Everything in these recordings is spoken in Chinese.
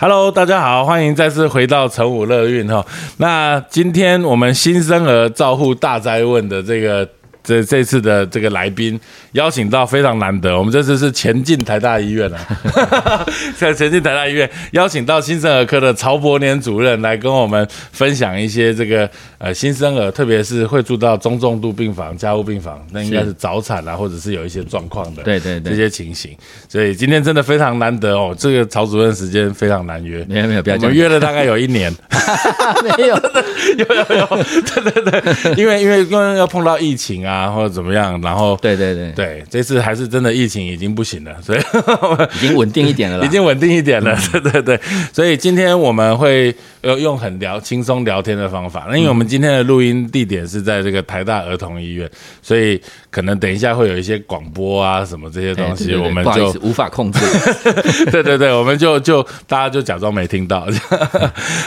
Hello，大家好，欢迎再次回到成武乐运哈。那今天我们新生儿照护大灾问的这个。这这次的这个来宾邀请到非常难得，我们这次是前进台大医院啊，在前进台大医院邀请到新生儿科的曹伯年主任来跟我们分享一些这个呃新生儿，特别是会住到中重度病房、家务病房，那应该是早产啊，或者是有一些状况的，对对对，这些情形。所以今天真的非常难得哦，这个曹主任时间非常难约，没有没有，不要我们约了大概有一年，没有。有有有，对对对，因为因为因为要碰到疫情啊。然后怎么样？然后对对对对，这次还是真的疫情已经不行了，所以已经稳定一点了，已经稳定一点了。对对对，所以今天我们会用用很聊轻松聊天的方法。那因为我们今天的录音地点是在这个台大儿童医院，所以可能等一下会有一些广播啊什么这些东西，我们就无法控制。对对对，我们就就大家就假装没听到。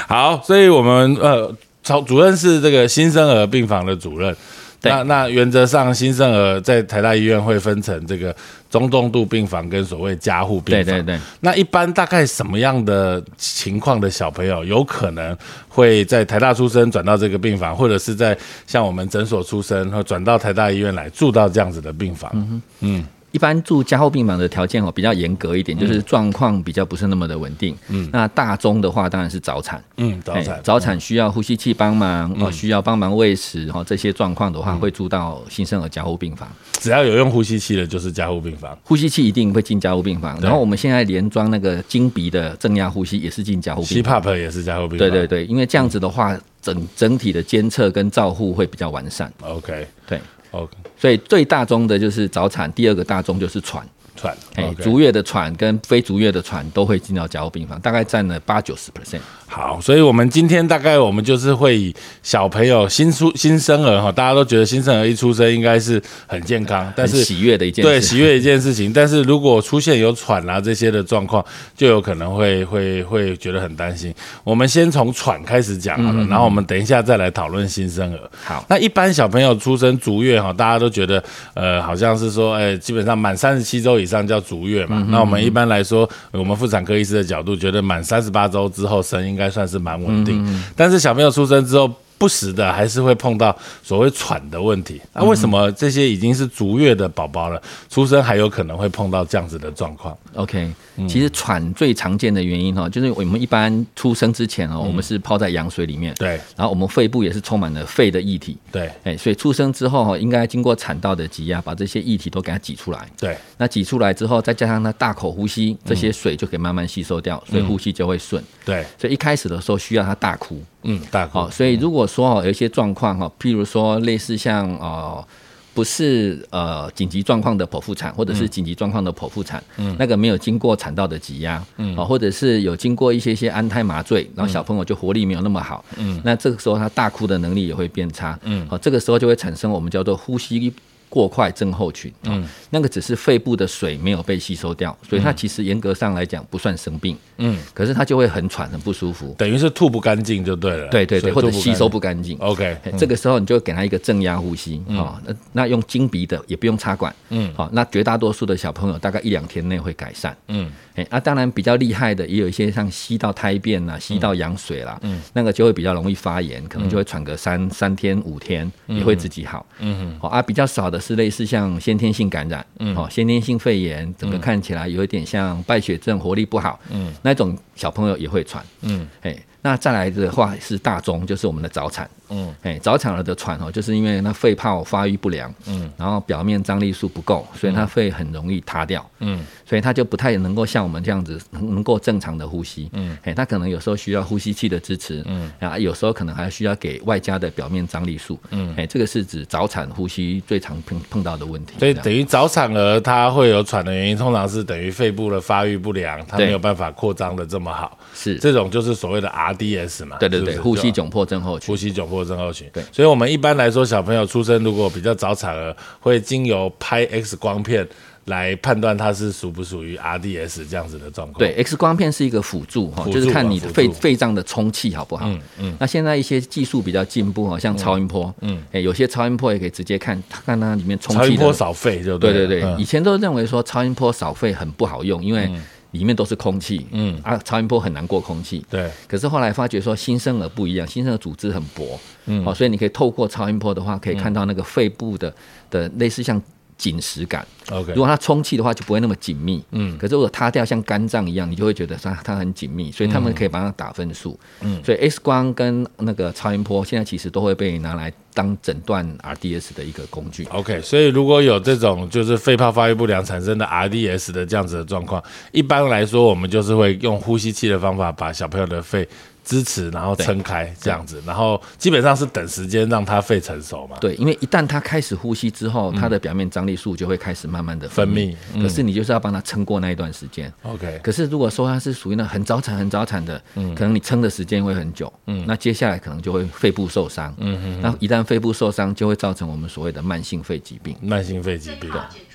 好，所以我们呃，曹主任是这个新生儿病房的主任。那那原则上，新生儿在台大医院会分成这个中重度病房跟所谓加护病房。对对对。那一般大概什么样的情况的小朋友有可能会在台大出生转到这个病房，或者是在像我们诊所出生，后转到台大医院来住到这样子的病房？嗯嗯。一般住加护病房的条件哦比较严格一点，就是状况比较不是那么的稳定。嗯，那大中的话当然是早产。嗯，早产早产需要呼吸器帮忙哦，需要帮忙喂食哦，这些状况的话会住到新生儿加护病房。只要有用呼吸器的，就是加护病房。呼吸器一定会进加护病房。然后我们现在连装那个金鼻的正压呼吸也是进加护病房。CPAP 也是加护病房。对对对，因为这样子的话，整整体的监测跟照护会比较完善。OK，对。OK，所以最大宗的就是早产，第二个大宗就是喘。喘，哎，足月的喘跟非足月的喘都会进到加护病房，大概占了八九十 percent。好，所以我们今天大概我们就是会以小朋友新出新生儿哈，大家都觉得新生儿一出生应该是很健康，但是喜悦的一件对喜悦一件事情，但是如果出现有喘啊这些的状况，就有可能会会会觉得很担心。我们先从喘开始讲好了，然后我们等一下再来讨论新生儿。好，那一般小朋友出生足月哈，大家都觉得呃好像是说，哎，基本上满三十七周以上叫足月嘛。那我们一般来说，我们妇产科医师的角度觉得满三十八周之后生应该算是蛮稳定，但是小朋友出生之后。不时的还是会碰到所谓喘的问题，那为什么这些已经是足月的宝宝了，出生还有可能会碰到这样子的状况？OK，其实喘最常见的原因哈，就是我们一般出生之前哦，我们是泡在羊水里面，对，然后我们肺部也是充满了肺的液体，对，哎，所以出生之后哈，应该经过产道的挤压，把这些液体都给它挤出来，对，那挤出来之后，再加上它大口呼吸，这些水就可以慢慢吸收掉，所以呼吸就会顺，对，所以一开始的时候需要它大哭。嗯，大好，所以如果说哦有一些状况哈，譬如说类似像呃不是呃紧急状况的剖腹产，或者是紧急状况的剖腹产，嗯，那个没有经过产道的挤压，嗯，啊，或者是有经过一些些安胎麻醉，然后小朋友就活力没有那么好，嗯，那这个时候他大哭的能力也会变差，嗯，好，这个时候就会产生我们叫做呼吸。过快症候群，嗯，那个只是肺部的水没有被吸收掉，所以它其实严格上来讲不算生病，嗯，可是它就会很喘很不舒服，等于是吐不干净就对了，对对对，或者吸收不干净，OK，这个时候你就给他一个正压呼吸，哦，那那用经鼻的也不用插管，嗯，好，那绝大多数的小朋友大概一两天内会改善，嗯。哎，那当然比较厉害的，也有一些像吸到胎便啦、吸到羊水啦，嗯，那个就会比较容易发炎，可能就会喘个三三天五天，也会自己好，嗯哼，好啊，比较少的是类似像先天性感染，嗯，哦，先天性肺炎，整个看起来有一点像败血症，活力不好，嗯，那种小朋友也会传，嗯，哎。那再来的话是大中，就是我们的早产。嗯，哎，早产儿的喘哦，就是因为那肺泡发育不良，嗯，然后表面张力素不够，所以它肺很容易塌掉。嗯，所以它就不太能够像我们这样子能能够正常的呼吸。嗯，哎，它可能有时候需要呼吸器的支持。嗯，啊，有时候可能还需要给外加的表面张力素。嗯，哎，这个是指早产呼吸最常碰碰到的问题。所以等于早产儿他会有喘的原因，通常是等于肺部的发育不良，他没有办法扩张的这么好。是这种就是所谓的 RDS 嘛？对对对，呼吸窘迫症候群。呼吸窘迫症候群。对，所以我们一般来说，小朋友出生如果比较早产儿，会经由拍 X 光片来判断他是属不属于 RDS 这样子的状况。对，X 光片是一个辅助哈，就是看你的肺肺脏的充气好不好。嗯嗯。那现在一些技术比较进步哈，像超音波，嗯，哎，有些超音波也可以直接看，看它里面充气。超音波扫肺就对对对，以前都认为说超音波扫肺很不好用，因为里面都是空气，嗯啊，超音波很难过空气，对，可是后来发觉说新生儿不一样，新生儿组织很薄，嗯，好，所以你可以透过超音波的话，可以看到那个肺部的的类似像。紧实感，OK。如果它充气的话，就不会那么紧密。嗯。可是如果塌掉像肝脏一样，你就会觉得它它很紧密，所以他们可以帮它打分数。嗯。所以 X 光跟那个超音波现在其实都会被拿来当诊断 RDS 的一个工具。OK。所以如果有这种就是肺泡发育不良产生的 RDS 的这样子的状况，一般来说我们就是会用呼吸器的方法把小朋友的肺。支持，然后撑开这样子，然后基本上是等时间让它肺成熟嘛。对，因为一旦它开始呼吸之后，它的表面张力素就会开始慢慢的分泌。可是你就是要帮它撑过那一段时间。OK。可是如果说它是属于那很早产、很早产的，嗯，可能你撑的时间会很久，嗯，那接下来可能就会肺部受伤，嗯嗯，那一旦肺部受伤，就会造成我们所谓的慢性肺疾病。慢性肺疾病。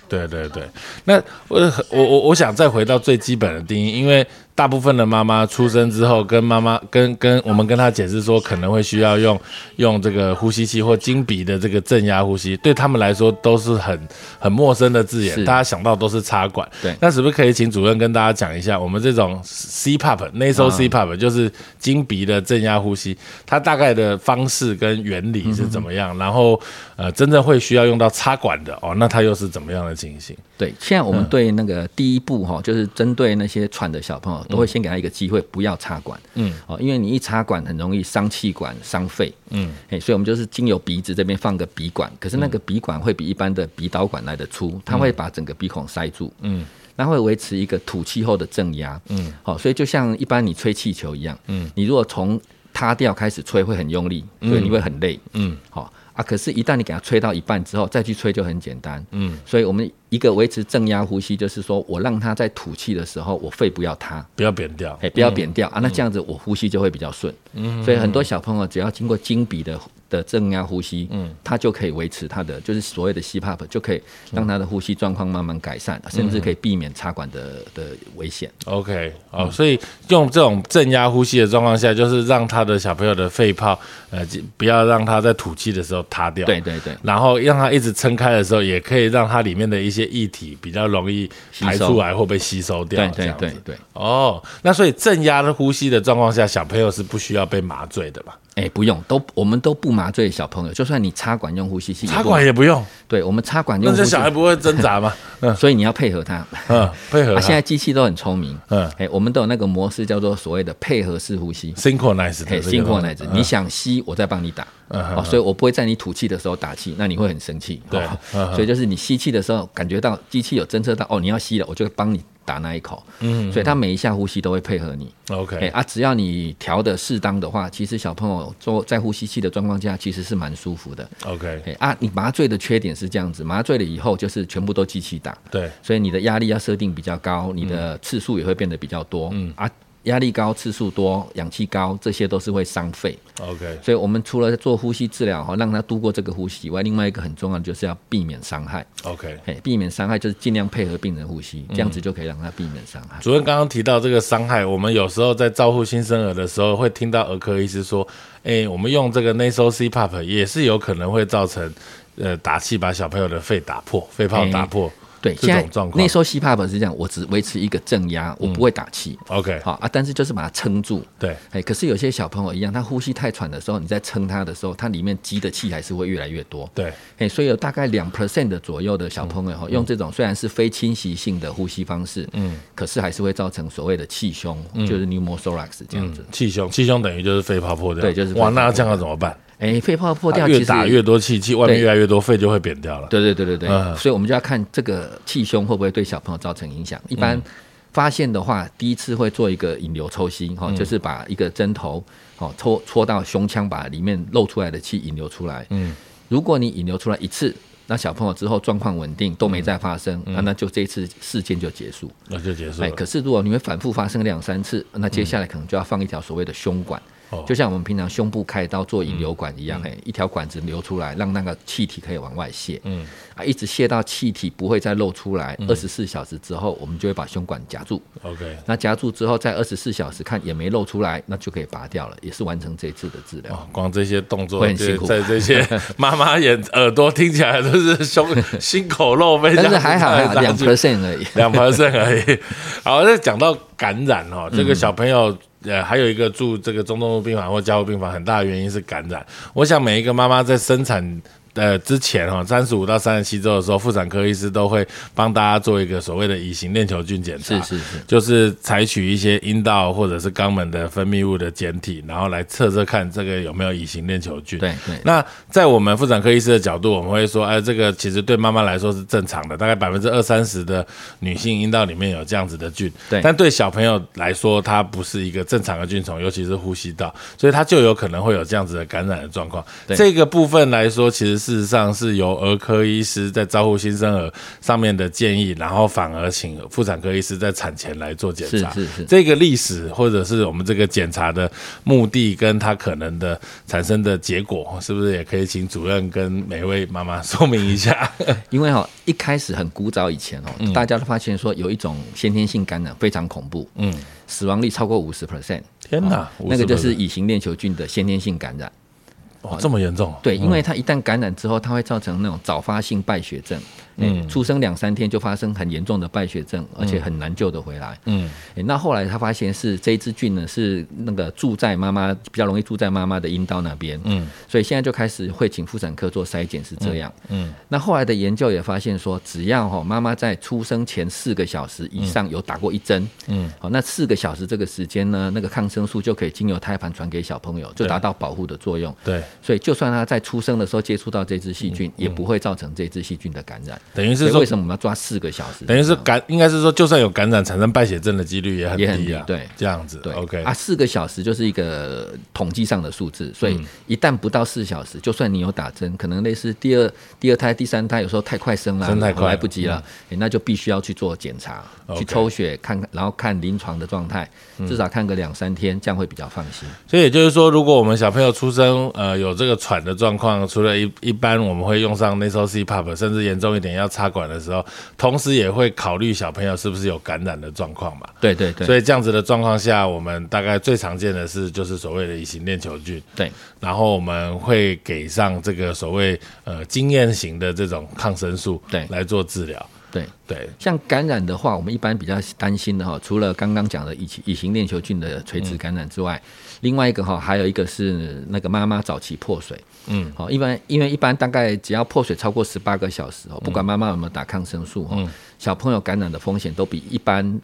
对对对。那我我我我想再回到最基本的定义，因为。大部分的妈妈出生之后，跟妈妈跟跟我们跟她解释说，可能会需要用用这个呼吸器或金鼻的这个正压呼吸，对他们来说都是很很陌生的字眼，大家想到都是插管。对，那是不是可以请主任跟大家讲一下，我们这种 CPAP nasal CPAP 就是金鼻的正压呼吸，它大概的方式跟原理是怎么样？然后呃，真正会需要用到插管的哦，那它又是怎么样的情形？对，现在我们对那个第一步哈，就是针对那些喘的小朋友。都会先给他一个机会，不要插管。嗯，哦，因为你一插管很容易伤气管、伤肺。嗯，哎，所以我们就是经由鼻子这边放个鼻管，可是那个鼻管会比一般的鼻导管来的粗，它会把整个鼻孔塞住。嗯，那会维持一个吐气后的正压。嗯，好，所以就像一般你吹气球一样。嗯，你如果从塌掉开始吹会很用力，所以你会很累。嗯，好啊，可是，一旦你给它吹到一半之后，再去吹就很简单。嗯，所以我们。一个维持正压呼吸，就是说我让他在吐气的时候，我肺不要塌，不要扁掉，哎，不要扁掉啊，那这样子我呼吸就会比较顺。嗯，所以很多小朋友只要经过经鼻的的正压呼吸，嗯，他就可以维持他的就是所谓的 CPAP，就可以让他的呼吸状况慢慢改善，甚至可以避免插管的的危险。OK，哦，所以用这种正压呼吸的状况下，就是让他的小朋友的肺泡，呃，不要让他在吐气的时候塌掉。对对对，然后让他一直撑开的时候，也可以让它里面的一些。些液体比较容易排出来，或被吸收掉。对对对对。哦，那所以正压的呼吸的状况下，小朋友是不需要被麻醉的吧？哎，不用，都我们都不麻醉小朋友，就算你插管用呼吸器，插管也不用。对，我们插管用。那这小孩不会挣扎吗？嗯，所以你要配合他。嗯，配合他。现在机器都很聪明。嗯，哎，我们都有那个模式叫做所谓的配合式呼吸，synchronize。synchronize，你想吸，我再帮你打。嗯，所以我不会在你吐气的时候打气，那你会很生气。对，所以就是你吸气的时候，感觉到机器有侦测到，哦，你要吸了，我就帮你。打那一口，嗯，所以他每一下呼吸都会配合你，OK，啊，只要你调的适当的话，其实小朋友做在呼吸器的状况下，其实是蛮舒服的，OK，啊，你麻醉的缺点是这样子，麻醉了以后就是全部都机器打，对，所以你的压力要设定比较高，你的次数也会变得比较多，嗯。啊。压力高、次数多、氧气高，这些都是会伤肺。OK，所以我们除了做呼吸治疗哈，让他度过这个呼吸以外，另外一个很重要的就是要避免伤害。OK，避免伤害就是尽量配合病人呼吸，这样子就可以让他避免伤害。主任刚刚提到这个伤害，我们有时候在照顾新生儿的时候，会听到儿科医师说：“哎，我们用这个 nasal CPAP 也是有可能会造成呃打气把小朋友的肺打破，肺泡打破。”对，现在那时候 CPAP 是这样，我只维持一个正压，我不会打气。OK，好啊，但是就是把它撑住。对，哎，可是有些小朋友一样，他呼吸太喘的时候，你在撑他的时候，他里面积的气还是会越来越多。对，哎，所以有大概两 percent 的左右的小朋友哈，用这种虽然是非侵袭性的呼吸方式，嗯，可是还是会造成所谓的气胸，就是 pneumothorax 这样子。气胸，气胸等于就是肺泡破掉。对，就是哇，那这样要怎么办？哎，肺泡破掉，越打越多气，气外面越来越多，肺就会扁掉了。对对对对对，所以我们就要看这个气胸会不会对小朋友造成影响。一般发现的话，第一次会做一个引流抽吸，哈，就是把一个针头，哦，戳戳到胸腔，把里面漏出来的气引流出来。嗯，如果你引流出来一次，那小朋友之后状况稳定，都没再发生，那那就这次事件就结束，那就结束。哎，可是如果你们反复发生两三次，那接下来可能就要放一条所谓的胸管。就像我们平常胸部开刀做引流管一样，嘿，一条管子流出来，让那个气体可以往外泄。嗯，啊，一直泄到气体不会再漏出来，二十四小时之后，我们就会把胸管夹住。OK，那夹住之后，在二十四小时看也没漏出来，那就可以拔掉了，也是完成这次的治疗。光这些动作会很辛苦在这些 妈妈眼耳朵听起来都是胸心口漏但是还好，两 percent 而已。两 percent 而已。好，那讲到感染哦，这个小朋友。呃，还有一个住这个中东病房或加护病房，很大的原因是感染。我想每一个妈妈在生产呃之前哈，三十五到三十七周的时候，妇产科医师都会帮大家做一个所谓的乙型链球菌检查，是是是，就是采取一些阴道或者是肛门的分泌物的检体，然后来测测看这个有没有乙型链球菌。对对。那在我们妇产科医师的角度，我们会说，哎，这个其实对妈妈来说是正常的，大概百分之二三十的女性阴道里面有这样子的菌。对但对小朋友来说，它不是一个正常的菌虫，尤其是呼吸道，所以它就有可能会有这样子的感染的状况。对这个部分来说，其实事实上是由儿科医师在照顾新生儿上面的建议，然后反而请妇产科医师在产前来做检查。是是是这个历史或者是我们这个检查的目的跟它可能的产生的结果，是不是也可以请主任跟每位妈妈说明一下？因为哈、一开始很古早以前哦，大家都发现说有一种先天性感染非常恐怖，嗯，死亡率超过五十 percent。天哪哦那个就是乙型链球菌的先天性感染。哦，这么严重？对，因为它一旦感染之后，它会造成那种早发性败血症。嗯，出生两三天就发生很严重的败血症，而且很难救得回来。嗯，诶那后来他发现是这一支菌呢是那个住在妈妈比较容易住在妈妈的阴道那边。嗯，所以现在就开始会请妇产科做筛检，是这样。嗯，那后来的研究也发现说，只要哈妈妈在出生前四个小时以上有打过一针，嗯，好，那四个小时这个时间呢，那个抗生素就可以经由胎盘传给小朋友，就对达到保护的作用。对，所以就算他在出生的时候接触到这只细菌，也不会造成这只细菌的感染。等于是说为，什么我们要抓四个小时？等于是感，应该是说，就算有感染，产生败血症的几率也很低啊。低对这样子。对 OK 啊，四个小时就是一个统计上的数字，所嗯以一旦不到四小时，就算你有打针，可能类似第二第二胎、第三胎，有时候太快生了，生太快来不及了，诶那就必须要去做检查去抽血看看，然后看临床的状态，至少看个两三天，这样会比较放心。所以也就是说，如果我们小朋友出生呃有这个喘的状况，除了一一般我们会用上 nasal CPAP，甚至严重一点要插管的时候，同时也会考虑小朋友是不是有感染的状况嘛。对对对，所以这样子的状况下，我们大概最常见的是就是所谓的乙型链球菌，对然后我们会给上这个所谓呃经验型的这种抗生素，对来做治疗。对。对，像感染的话，我们一般比较担心的哈，除了刚刚讲的乙乙型链球菌的垂直感染之外，另外一个哈，还有一个是那个妈妈早期破水。嗯，好，一般因为一般大概只要破水超过十八个小时哦，不管妈妈有没有打抗生素哦，小朋友感染的风险都比一般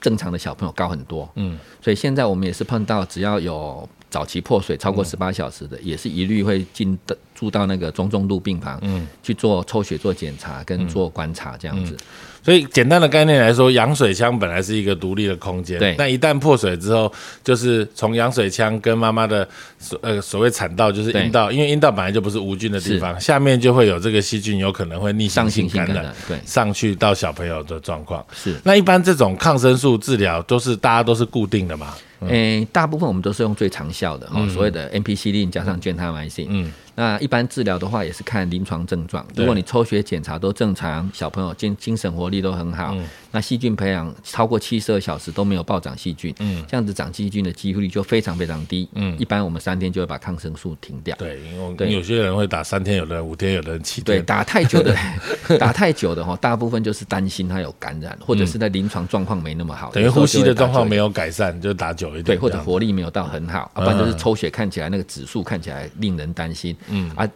正常的小朋友高很多。嗯，所以现在我们也是碰到只要有早期破水超过十八小时的，也是一律会进的住到那个中重度病房，嗯，去做抽血、做检查跟做观察这样子。所以简单的概念来说，羊水腔本来是一个独立的空间，对。那一旦破水之后，就是从羊水腔跟妈妈的所呃所谓产道，就是阴道，因为阴道本来就不是无菌的地方，下面就会有这个细菌，有可能会逆上行性感染对。上去到小朋友的状况。是。那一般这种抗生素治疗都是大家都是固定的嘛？诶、大部分我们都是用最长效的哈、所谓的 NPC 加上卷他埋性。嗯，那一般治疗的话，也是看临床症状。如果你抽血检查都正常，小朋友精精神活力都很好，嗯那细菌培养超过七十二小时都没有暴涨细菌，嗯这样子长细菌的几率就非常非常低。嗯一般我们三天就会把抗生素停掉。对，因为对有些人会打三天，有的人五天，有的人七天对，天。打太久的，打太久的哈，大部分就是担心他有感染，或者是在临床状况没那么好，等于呼吸的状况没有。改善，就打久一点对，或者活力没有到很好，要、不然就是抽血看起来那个指数看起来令人担心。嗯啊，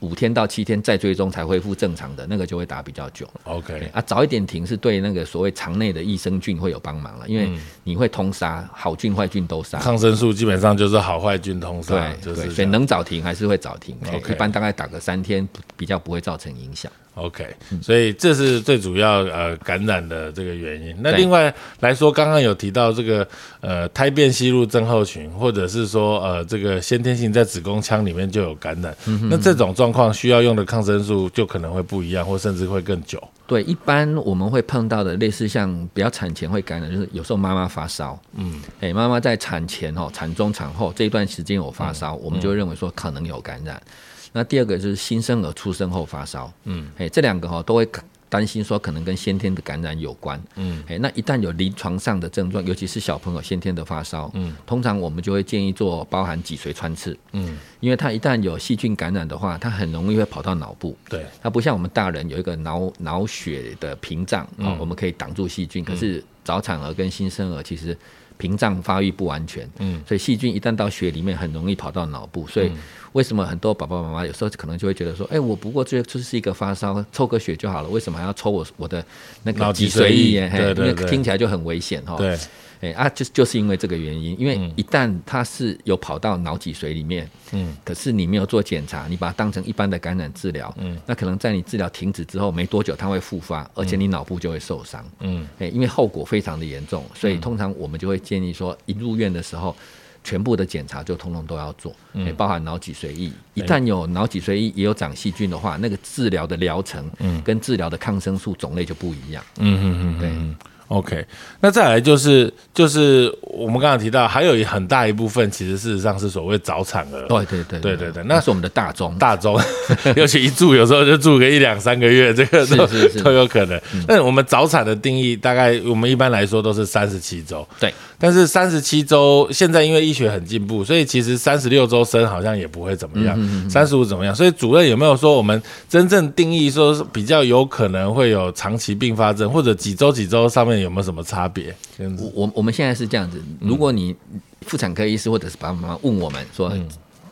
五天到七天再追踪才恢复正常的那个就会打比较久。OK。啊，早一点停是对那个所谓肠内的益生菌会有帮忙了，因为你会通杀，好菌坏菌都杀。抗生素基本上就是好坏菌通杀，对对，所以就是所以能早停还是会早停。一般大概打个三天，比较不会造成影响。OK，所以这是最主要呃感染的这个原因。那另外来说，刚刚有提到这个呃胎便吸入症候群，或者是说呃这个先天性在子宫腔里面就有感染，那这种状况需要用的抗生素就可能会不一样，或甚至会更久。对，一般我们会碰到的类似像比较产前会感染，就是有时候妈妈发烧，嗯，哎，妈妈在产前哦、产中、产后这一段时间有发烧，我们就认为说可能有感染。那第二个就是新生儿出生后发烧，嗯，哎，这两个哈都会担心说可能跟先天的感染有关，嗯，哎，那一旦有临床上的症状，尤其是小朋友先天的发烧，嗯，通常我们就会建议做包含脊髓穿刺，嗯，因为它一旦有细菌感染的话，它很容易会跑到脑部，对，它不像我们大人有一个脑脑血的屏障啊，我们可以挡住细菌，可是早产儿跟新生儿其实。屏障发育不完全，嗯，所以细菌一旦到血里面，很容易跑到脑部。所以为什么很多爸爸妈妈有时候可能就会觉得说，哎，我不过这就是一个发烧，抽个血就好了，为什么还要抽我我的那个脊髓液？对对对，听起来就很危险哈。对。哎啊，就就是因为这个原因，因为一旦它是有跑到脑脊髓里面，嗯，可是你没有做检查，你把它当成一般的感染治疗，嗯，那可能在你治疗停止之后没多久，它会复发，而且你脑部就会受伤，嗯，哎，因为后果非常的严重，所以通常我们就会建议说，一入院的时候，全部的检查就通通都要做，嗯，包含脑脊髓液，一旦有脑脊髓液也有长细菌的话，那个治疗的疗程，嗯，跟治疗的抗生素种类就不一样，嗯嗯嗯，对。OK，那再来就是就是我们刚刚提到，还有一很大一部分其实事实上是所谓早产儿。对对对对对对，那是我们的大宗大宗，尤其一住有时候就住个一两三个月，这个都都有可能。那我们早产的定义大概我们一般来说都是三十七周。对，但是三十七周现在因为医学很进步，所以其实三十六周生好像也不会怎么样，三十五怎么样？所以主任有没有说我们真正定义说比较有可能会有长期并发症，或者几周几周上面？有没有什么差别？我我我们现在是这样子，如果你妇产科医师或者是爸爸妈妈问我们说，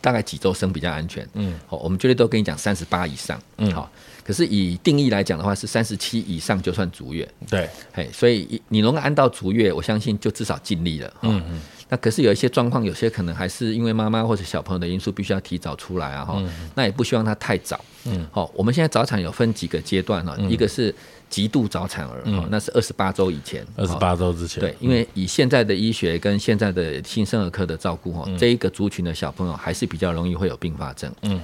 大概几周生比较安全？嗯，好，我们绝对都跟你讲三十八以上。嗯，好，可是以定义来讲的话，是三十七以上就算足月。对，嘿，所以你能够按到足月，我相信就至少尽力了。嗯嗯。那可是有一些状况，有些可能还是因为妈妈或者小朋友的因素，必须要提早出来啊。哈，那也不希望他太早。嗯，好，我们现在早产有分几个阶段哈，一个是。极度早产儿，哦，那是二十八周以前，二十八周之前，对，因为以现在的医学跟现在的新生儿科的照顾，哈，这一个族群的小朋友还是比较容易会有并发症。嗯，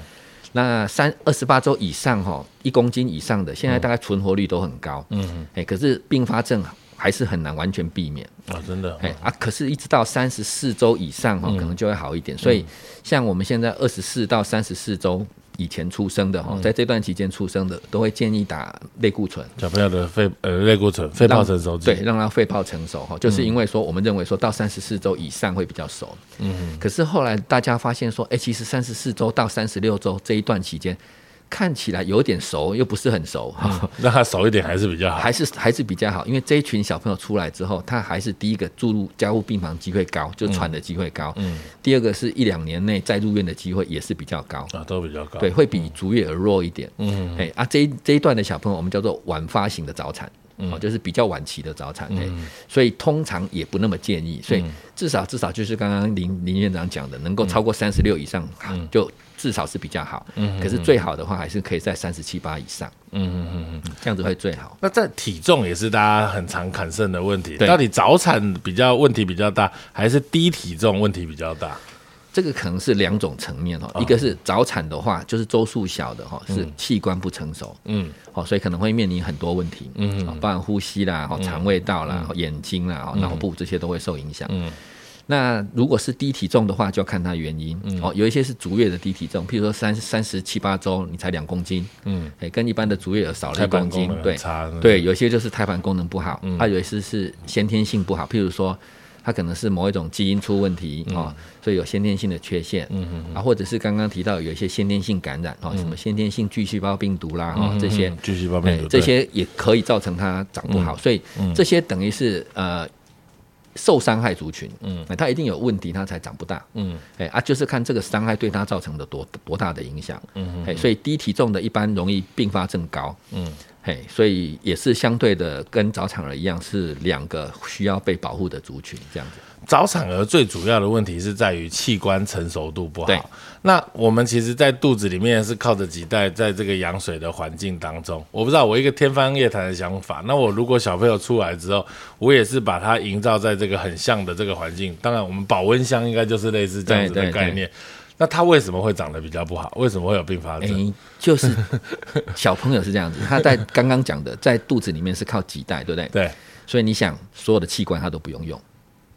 那三二十八周以上，哈，一公斤以上的，现在大概存活率都很高。嗯，哎，可是并发症还是很难完全避免。啊，真的，哎啊，可是一直到三十四周以上，哈，可能就会好一点。所以，像我们现在二十四到三十四周。以前出生的哈，在这段期间出生的，都会建议打类固醇。小朋友的肺呃类固醇，肺泡成熟。对，让他肺泡成熟哈，就是因为说我们认为说到三十四周以上会比较熟。嗯。可是后来大家发现说，哎，其实三十四周到三十六周这一段期间。看起来有点熟，又不是很熟，那他熟一点还是比较好，还是还是比较好，因为这一群小朋友出来之后，他还是第一个注入加护病房机会高，就喘的机会高。嗯，第二个是一两年内再入院的机会也是比较高。啊，都比较高，对，会比足月而弱一点。嗯，哎啊，这这一段的小朋友我们叫做晚发型的早产，哦，就是比较晚期的早产，哎，所以通常也不那么建议，所以至少至少就是刚刚林林院长讲的，能够超过三十六以上就。至少是比较好，嗯，可是最好的话还是可以在三十七八以上，嗯嗯嗯嗯，这样子会最好。那在体重也是大家很常砍剩的问题，到底早产比较问题比较大，还是低体重问题比较大？这个可能是两种层面哦，一个是早产的话，就是周数小的哈，是器官不成熟，嗯，好，所以可能会面临很多问题，嗯，包含呼吸啦、肠胃道啦、眼睛啦、脑部这些都会受影响，嗯。那如果是低体重的话，就要看它原因。嗯。哦，有一些是足月的低体重，譬如说三三十七八周你才两公斤，嗯，哎，跟一般的足月少了一公斤，对，对，有些就是胎盘功能不好，它有一些是先天性不好，譬如说它可能是某一种基因出问题哦，所以有先天性的缺陷，嗯嗯，啊，或者是刚刚提到有一些先天性感染哦，什么先天性巨细胞病毒啦，哈，这些巨细胞病毒，这些也可以造成它长不好，所以这些等于是呃。受伤害族群，嗯，他一定有问题，它才长不大，嗯，哎啊，就是看这个伤害对它造成的多多大的影响，嗯，哎，所以低体重的一般容易并发症高，嗯，嘿，所以也是相对的跟早产儿一样，是两个需要被保护的族群，这样子。早产儿最主要的问题是在于器官成熟度不好。那我们其实，在肚子里面是靠着脐带，在这个羊水的环境当中，我不知道我一个天方夜谭的想法。那我如果小朋友出来之后，我也是把它营造在这个很像的这个环境。当然，我们保温箱应该就是类似这样子的概念。那他为什么会长得比较不好？为什么会有并发症？哎，就是小朋友是这样子，他在刚刚讲的，在肚子里面是靠脐带，对不对？对。所以你想，所有的器官他都不用用。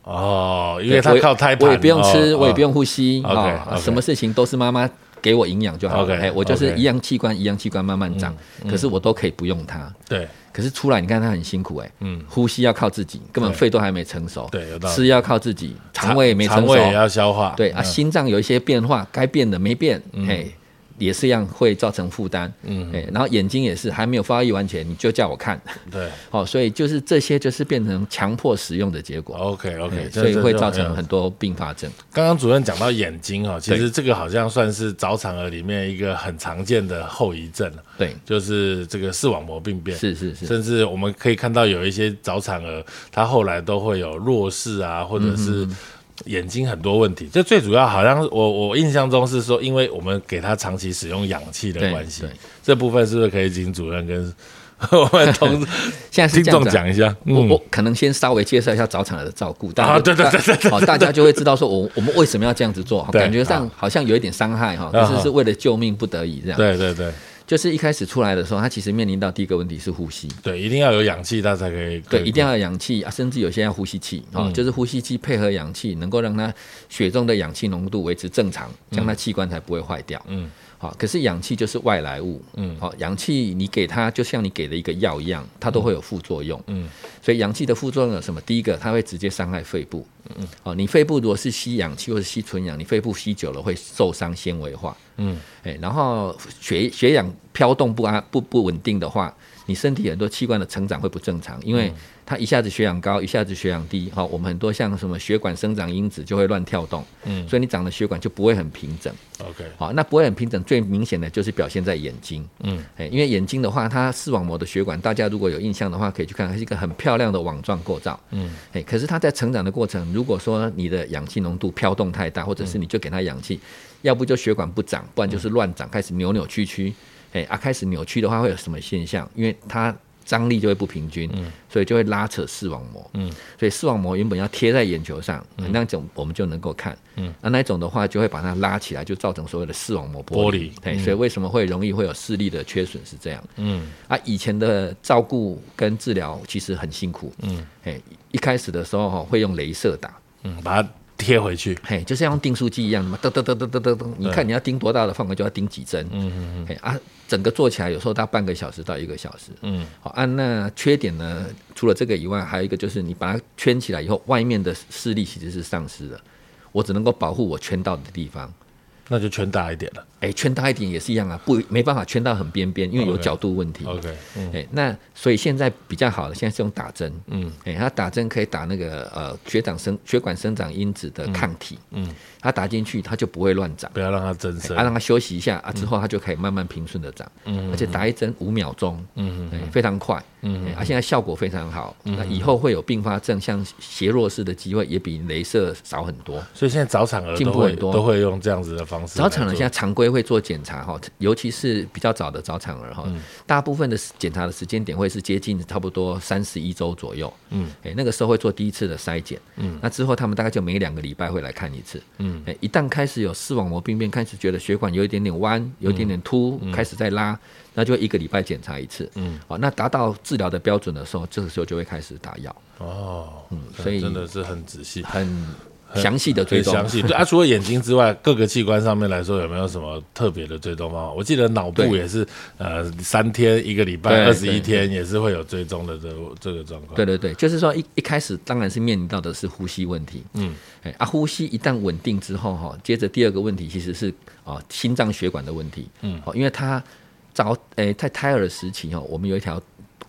哦，因为他靠胎盘，我也不用吃，我也不用呼吸啊，什么事情都是妈妈给我营养就好了。哎，我就是一样器官一样器官慢慢长，可是我都可以不用它。对。可是出来，你看他很辛苦哎，嗯，呼吸要靠自己，根本肺都还没成熟，对，有道理。吃要靠自己，肠胃没成熟，肠胃也要消化，对啊，心脏有一些变化，该变的没变，嘿。也是一样会造成负担，嗯，哎，然后眼睛也是还没有发育完全，你就叫我看，对，好，所以就是这些就是变成强迫使用的结果，OK OK，所以会造成很多并发症。刚刚主任讲到眼睛哦，其实这个好像算是早产儿里面一个很常见的后遗症对，就是这个视网膜病变，是是是，甚至我们可以看到有一些早产儿，他后来都会有弱视啊，或者是。眼睛很多问题，这最主要好像我我印象中是说，因为我们给他长期使用氧气的关系，这部分是不是可以请主任跟 我们同 现在听众讲一下？我我可能先稍微介绍一下早产儿的照顾，啊，对对对对，好，大家就会知道说我我们为什么要这样子做，感觉上好像有一点伤害哈，可是是为了救命不得已这样，对对对。就是一开始出来的时候，他其实面临到第一个问题是呼吸。对，一定要有氧气，他才可以。对，一定要有氧气啊，甚至有些要呼吸器啊，就是呼吸器配合氧气，能够让他血中的氧气浓度维持正常，这样他器官才不会坏掉。嗯。好，可是氧气就是外来物，嗯，好，氧气你给它就像你给了一个药一样，它都会有副作用，嗯，所以氧气的副作用有什么？第一个，它会直接伤害肺部，嗯，好，你肺部如果是吸氧气或者吸纯氧，你肺部吸久了会受伤纤维化，嗯，哎，然后血血氧飘动不安不不稳定的话，你身体很多器官的成长会不正常，因为。它一下子血氧高，一下子血氧低，好，我们很多像什么血管生长因子就会乱跳动，嗯，所以你长的血管就不会很平整，OK，好，那不会很平整，最明显的就是表现在眼睛，嗯，哎，因为眼睛的话，它视网膜的血管，大家如果有印象的话，可以去看，它是一个很漂亮的网状构造，嗯，哎，可是它在成长的过程，如果说你的氧气浓度飘动太大，或者是你就给它氧气，要不就血管不长，不然就是乱长，开始扭扭曲曲，哎，啊，开始扭曲的话会有什么现象？因为它张力就会不平均，嗯所以就会拉扯视网膜。嗯，所以视网膜原本要贴在眼球上，嗯那种我们就能够看。嗯，那那种的话就会把它拉起来，就造成所谓的视网膜玻璃。对，所以为什么会容易会有视力的缺损是这样。嗯，啊，以前的照顾跟治疗其实很辛苦。嗯，哎，一开始的时候哈会用镭射打。嗯，把它。贴回去，嘿，就像用订书机一样的嘛，噔噔噔噔噔噔噔，你看你要钉多大的范围就要钉几针，嗯嗯嗯，嘿啊，整个做起来有时候大半个小时到一个小时，嗯，好，啊，那缺点呢，除了这个以外，还有一个就是你把它圈起来以后，外面的视力其实是丧失的，我只能够保护我圈到的地方。那就圈大一点了。哎，圈大一点也是一样啊，不没办法圈到很边边，因为有角度问题。OK，哎，那所以现在比较好的，现在是用打针。嗯，哎，他打针可以打那个呃血长生血管生长因子的抗体。嗯，他打进去，他就不会乱长。不要让它增生，啊，让它休息一下啊，之后它就可以慢慢平顺的长。嗯，而且打一针五秒钟，嗯嗯，非常快。嗯，啊，现在效果非常好。那以后会有并发症，像斜弱式的机会也比镭射少很多。所以现在早产儿进步很多，都会用这样子的方式。早产儿现在常规会做检查哈，尤其是比较早的早产儿哈，大部分的检查的时间点会是接近差不多三十一周左右。嗯，哎，那个时候会做第一次的筛检。嗯，那之后他们大概就每两个礼拜会来看一次。嗯，哎，一旦开始有视网膜病变，开始觉得血管有一点点弯，有一点点凸，开始在拉。那就一个礼拜检查一次，嗯，好，那达到治疗的标准的时候，这个时候就会开始打药。哦，嗯，所以真的是很仔细，很详细的追踪。详细对啊，除了眼睛之外，各个器官上面来说，有没有什么特别的追踪方法？我记得脑部也是，呃，三天一个礼拜二十一天也是会有追踪的这这个状况。对对对，就是说一一开始当然是面临到的是呼吸问题，嗯，哎啊，呼吸一旦稳定之后哈，接着第二个问题其实是啊心脏血管的问题，嗯，好，因为它。早诶，在胎儿的时期哦，我们有一条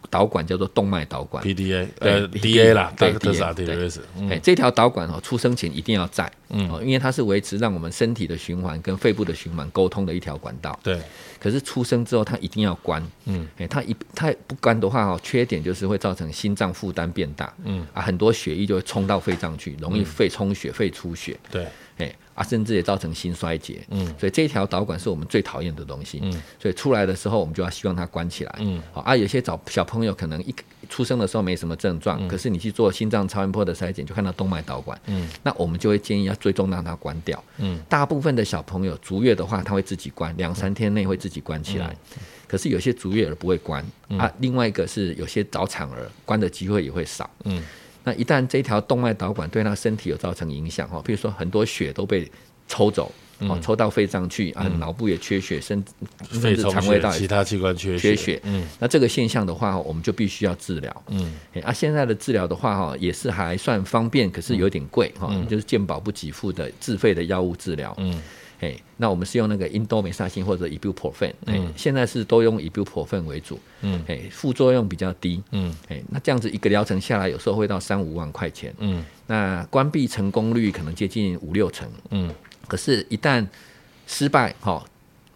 导管叫做动脉导管，PDA 呃 DA 啦，对 DA，哎，这条导管哦，出生前一定要在，嗯，因为它是维持让我们身体的循环跟肺部的循环沟通的一条管道。对，可是出生之后它一定要关，嗯，哎，它一它不关的话哦，缺点就是会造成心脏负担变大，嗯。啊，很多血液就会冲到肺脏去，容易肺充血、肺出血。对。哎啊，甚至也造成心衰竭。嗯，所以这一条导管是我们最讨厌的东西。嗯，所以出来的时候，我们就要希望它关起来。嗯，好啊，有些早小朋友可能一出生的时候没什么症状，可是你去做心脏超音波的筛检，就看到动脉导管，嗯，那我们就会建议要最终让它关掉，嗯，大部分的小朋友足月的话，他会自己关，两三天内会自己关起来，可是有些足月儿不会关，啊，另外一个是有些早产儿关的机会也会少，嗯，那一旦这条动脉导管对他身体有造成影响哦，比如说很多血都被抽走。哦，抽到肺脏去啊，脑部也缺血，甚甚至肠胃道其他器官缺缺血。嗯，那这个现象的话，我们就必须要治疗。嗯，啊，现在的治疗的话，哈，也是还算方便，可是有点贵哈，就是健保不给付的自费的药物治疗。嗯，哎，那我们是用那个英多美沙星或者 ibuprofen，哎，现在是都用 ibuprofen 为主。嗯，哎，副作用比较低。嗯，哎，那这样子一个疗程下来，有时候会到三五万块钱。嗯，那关闭成功率可能接近五六成。嗯。可是，一旦失败，哈，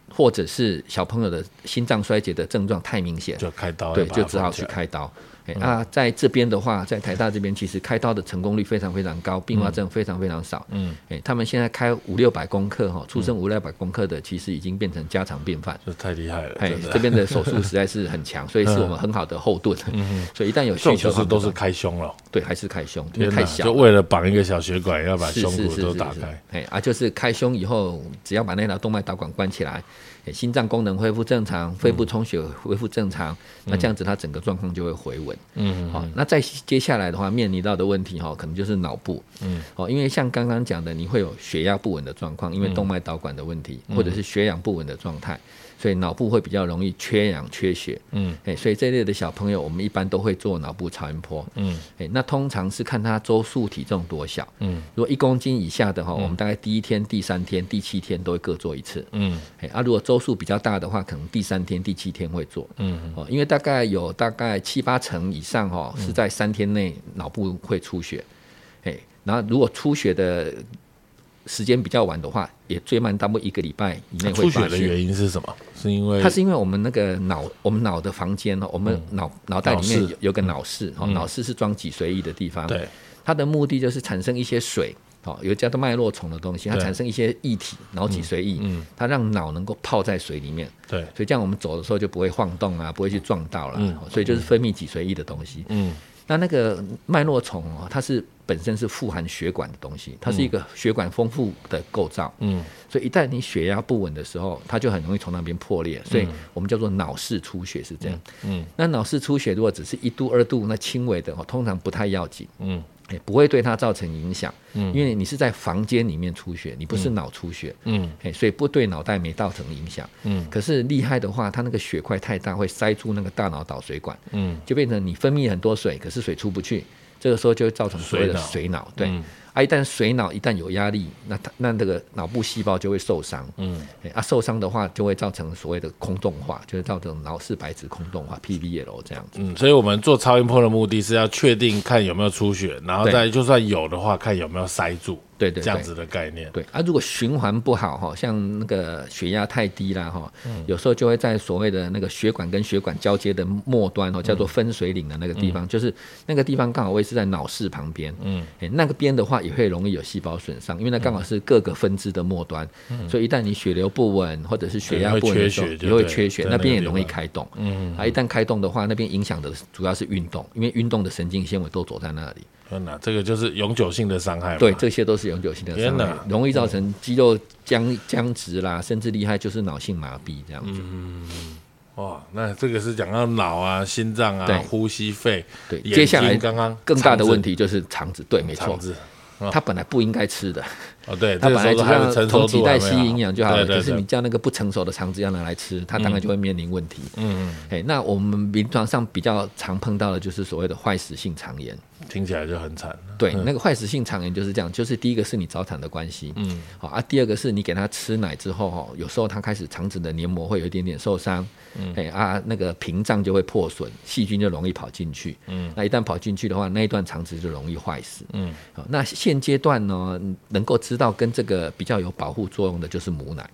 或者是小朋友的心脏衰竭的症状太明显，就开刀，对，就只好去开刀。那在这边的话，在台大这边，其实开刀的成功率非常非常高，并发症非常非常少。嗯，哎，他们现在开五六百公克哈，出生五六百公克的，其实已经变成家常便饭。这太厉害了，哎，这边的手术实在是很强，所以是我们很好的后盾。嗯所以一旦有需求，是都是开胸了。对，还是开胸，因为太小，就为了绑一个小血管，要把胸骨都打开。哎，啊，就是开胸以后，只要把那条动脉导管关起来。心脏功能恢复正常，肺部充血恢复正常，那这样子它整个状况就会回稳。嗯，好，那再接下来的话，面临到的问题哈，可能就是脑部。嗯，哦，因为像刚刚讲的，你会有血压不稳的状况，因为动脉导管的问题，或者是血氧不稳的状态。所以脑部会比较容易缺氧、缺血，嗯，哎，所以这类的小朋友，我们一般都会做脑部超音波，嗯，哎，那通常是看他周数体重多小，嗯，如果一公斤以下的话，我们大概第一天、第三天、第七天都会各做一次，嗯，哎，啊，如果周数比较大的话，可能第三天、第七天会做，嗯，哦，因为大概有大概七八成以上哦是在三天内脑部会出血，哎，然后如果出血的。时间比较晚的话，也最慢，大概一个礼拜以内会出血的原因是什么？是因为它是因为我们那个脑，我们脑的房间呢，我们脑脑袋里面有有个脑室，哦，脑室是装脊髓液的地方。对，它的目的就是产生一些水，哦，有叫做脉络虫的东西，它产生一些液体，脑脊髓液，嗯，它让脑能够泡在水里面。对，所以这样我们走的时候就不会晃动啊，不会去撞到了。嗯，所以就是分泌脊髓液的东西。嗯。那那个脉络虫哦，它是本身是富含血管的东西，它是一个血管丰富的构造。嗯，所以一旦你血压不稳的时候，它就很容易从那边破裂。所以我们叫做脑室出血是这样。嗯，那脑室出血如果只是一度二度，那轻微的哦，通常不太要紧。嗯。也不会对它造成影响，嗯，因为你是在房间里面出血，你不是脑出血，嗯，哎，所以不对脑袋没造成影响，嗯，可是厉害的话，它那个血块太大，会塞住那个大脑导水管，嗯，就变成你分泌很多水，可是水出不去，这个时候就会造成所谓的水脑，对。啊，一旦水脑一旦有压力，那它那这个脑部细胞就会受伤。嗯，啊，受伤的话就会造成所谓的空洞化，就是造成脑室白质空洞化 （PVL） 这样子。嗯，所以我们做超音波的目的是要确定看有没有出血，然后再就算有的话，看有没有塞住。对对，这样子的概念。对啊，如果循环不好哈，像那个血压太低啦哈，有时候就会在所谓的那个血管跟血管交接的末端哦，叫做分水岭的那个地方，就是那个地方刚好位置在脑室旁边。嗯，哎，那个边的话也会容易有细胞损伤，因为那刚好是各个分支的末端。嗯，所以一旦你血流不稳或者是血压不稳的时候，也会缺血，那边也容易开动。嗯，啊，一旦开动的话，那边影响的主要是运动，因为运动的神经纤维都走在那里。天哪，这个就是永久性的伤害。对，这些都是永久性的伤害，容易造成肌肉僵僵直啦，甚至厉害就是脑性麻痹这样子。嗯，哇，那这个是讲到脑啊、心脏啊、呼吸、肺。对，接下来刚刚更大的问题就是肠子。对，没错。它本来不应该吃的。哦，对，它本来只要从脐带吸营养就好了。可是你叫那个不成熟的肠子要拿来吃，它当然就会面临问题。嗯嗯。哎，那我们临床上比较常碰到的就是所谓的坏死性肠炎。听起来就很惨。对，那个坏死性肠炎就是这样，就是第一个是你早产的关系，嗯，好啊，第二个是你给他吃奶之后哈，有时候他开始肠子的黏膜会有一点点受伤，嗯，哎啊，那个屏障就会破损，细菌就容易跑进去，嗯，那一旦跑进去的话，那一段肠子就容易坏死，嗯，好，那现阶段呢，能够知道跟这个比较有保护作用的就是母奶，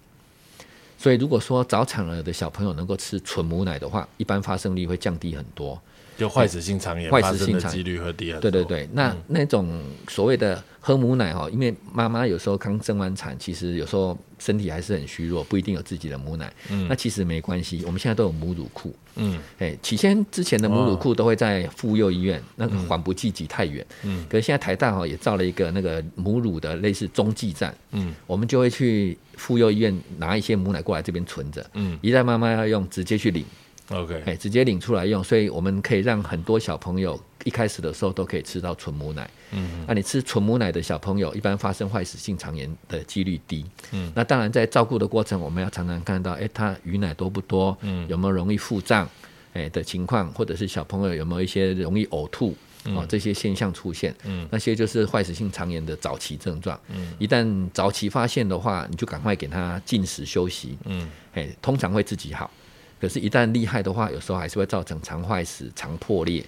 所以如果说早产儿的小朋友能够吃纯母奶的话，一般发生率会降低很多。就坏死性肠炎发生的几率会低很多。对对对，那那种所谓的喝母奶哈，因为妈妈有时候刚生完产，其实有时候身体还是很虚弱，不一定有自己的母奶。嗯，那其实没关系，我们现在都有母乳库。嗯，哎，起先之前的母乳库都会在妇幼医院，那个缓不济急太远。嗯，可是现在台大哈也造了一个那个母乳的类似中继站。嗯，我们就会去妇幼医院拿一些母奶过来这边存着。嗯，一旦妈妈要用，直接去领。OK，哎，直接领出来用，所以我们可以让很多小朋友一开始的时候都可以吃到纯母奶。嗯，那你吃纯母奶的小朋友，一般发生坏死性肠炎的几率低。嗯，那当然在照顾的过程，我们要常常看到，哎，他鱼奶多不多？嗯，有没有容易腹胀？哎的情况，或者是小朋友有没有一些容易呕吐？哦，这些现象出现，嗯，那些就是坏死性肠炎的早期症状。嗯，一旦早期发现的话，你就赶快给他进食休息。嗯，哎，通常会自己好。可是，一旦厉害的话，有时候还是会造成肠坏死、肠破裂，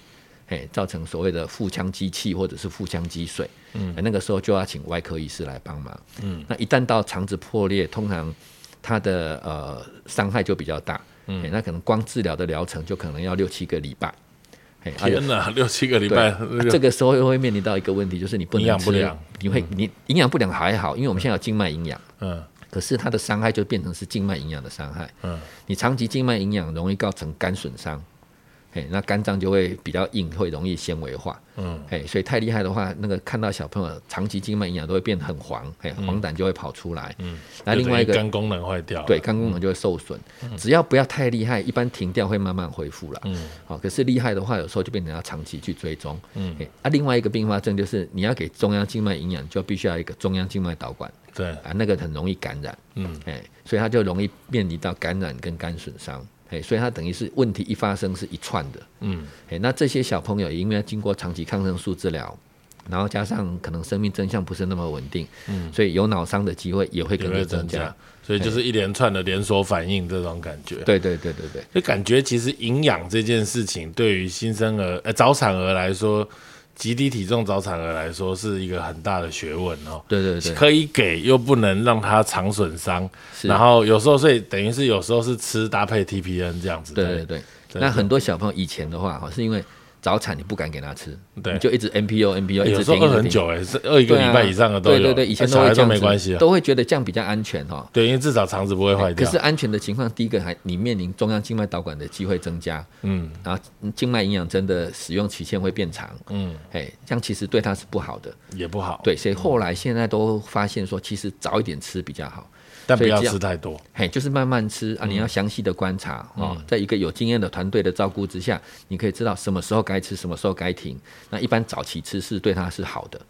哎，造成所谓的腹腔积气或者是腹腔积水。嗯，那个时候就要请外科医师来帮忙。嗯，那一旦到肠子破裂，通常它的呃伤害就比较大。嗯，那可能光治疗的疗程就可能要六七个礼拜。天哪，六七个礼拜，这个时候又会面临到一个问题，就是你不能营养不良，你会你营养不良还好，因为我们现在有静脉营养。嗯。可是它的伤害就变成是静脉营养的伤害。嗯，你长期静脉营养容易造成肝损伤。哎，那肝脏就会比较硬，会容易纤维化。嗯，哎，所以太厉害的话，那个看到小朋友长期静脉营养都会变得很黄，哎，黄疸就会跑出来。嗯，那另外一个肝功能坏掉，对，肝功能就会受损。只要不要太厉害，一般停掉会慢慢恢复了。嗯，好，可是厉害的话，有时候就变成要长期去追踪。嗯，啊，另外一个并发症就是你要给中央静脉营养，就必须要一个中央静脉导管。对，啊，那个很容易感染。嗯，哎，所以它就容易面临到感染跟肝损伤。哎，所以它等于是问题一发生是一串的，嗯，哎，那这些小朋友因为经过长期抗生素治疗，然后加上可能生命真相不是那么稳定，嗯，所以有脑伤的机会也会跟着增加，所以就是一连串的连锁反应这种感觉。对对对对对，就感觉其实营养这件事情对于新生儿呃早产儿来说。极低体重早产儿来说是一个很大的学问哦。对对对，可以给又不能让他肠损伤，然后有时候所以等于是有时候是吃搭配 TPN 这样子。对对对，那很多小朋友以前的话哈，是因为。早产你不敢给他吃，对，就一直 NPO NPO，一直饿很久哎，是饿一个礼拜以上的都有。对对对，以前小孩都没关系，都会觉得这样比较安全哈。对，因为至少肠子不会坏掉。可是安全的情况，第一个还你面临中央静脉导管的机会增加，嗯，然后静脉营养针的使用期限会变长，嗯，哎，这样其实对他是不好的，也不好。对，所以后来现在都发现说，其实早一点吃比较好。但不要吃太多，嘿，就是慢慢吃啊！你要详细的观察哦，在一个有经验的团队的照顾之下，你可以知道什么时候该吃，什么时候该停。那一般早期吃是对他是好的。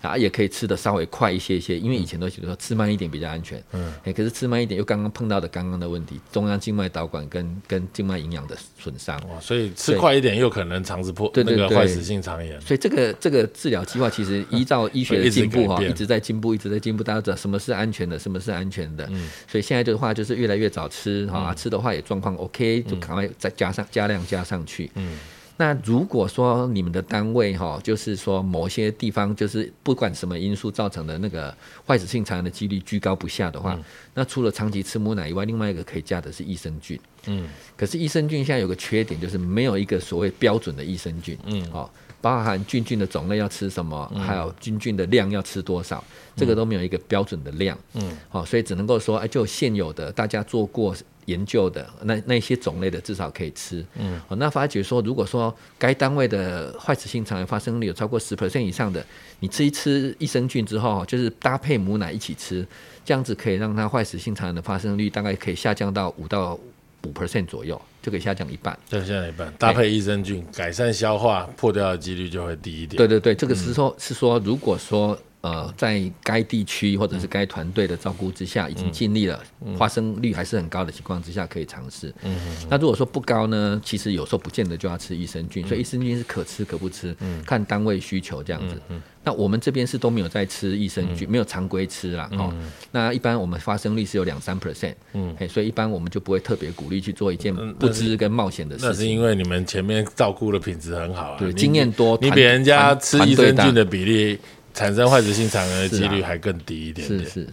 啊，也可以吃的稍微快一些些，因为以前都觉得说吃慢一点比较安全。嗯，哎，可是吃慢一点又刚刚碰到的刚刚的问题，中央静脉导管跟跟静脉营养的损伤。哇，所以吃快一点又可能肠子破，那个坏死性肠炎。所以这个这个治疗计划其实依照医学的进步哈，一直在进步，一直在进步。大家知道什么是安全的，什么是安全的。嗯，所以现在的话就是越来越早吃哈，吃的话也状况 OK，就赶快再加上加量加上去。嗯。那如果说你们的单位哈，就是说某些地方就是不管什么因素造成的那个坏死性肠炎的几率居高不下的话，那除了长期吃母奶以外，另外一个可以加的是益生菌。嗯，可是益生菌现在有个缺点，就是没有一个所谓标准的益生菌。嗯，哦，包含菌菌的种类要吃什么，还有菌菌的量要吃多少，这个都没有一个标准的量。嗯，好，所以只能够说，哎，就现有的大家做过。研究的那那些种类的至少可以吃，嗯，哦，那发觉说，如果说该单位的坏死性肠炎发生率有超过十 percent 以上的，你吃一吃益生菌之后，就是搭配母奶一起吃，这样子可以让它坏死性肠炎的发生率大概可以下降到五到五 percent 左右，就可以下降一半。对，下降一半。搭配益生菌，改善消化，破掉的几率就会低一点。对对对，这个是说，是说，如果说。呃，在该地区或者是该团队的照顾之下，已经尽力了，发生率还是很高的情况之下，可以尝试。嗯，那如果说不高呢，其实有时候不见得就要吃益生菌，所以益生菌是可吃可不吃，看单位需求这样子。嗯，那我们这边是都没有在吃益生菌，没有常规吃啦。哦，那一般我们发生率是有两三 percent。嗯，所以一般我们就不会特别鼓励去做一件不知跟冒险的事情。那是因为你们前面照顾的品质很好啊，对，经验多，你比人家吃益生菌的比例。产生坏死性肠炎的几率还更低一点点。是是是。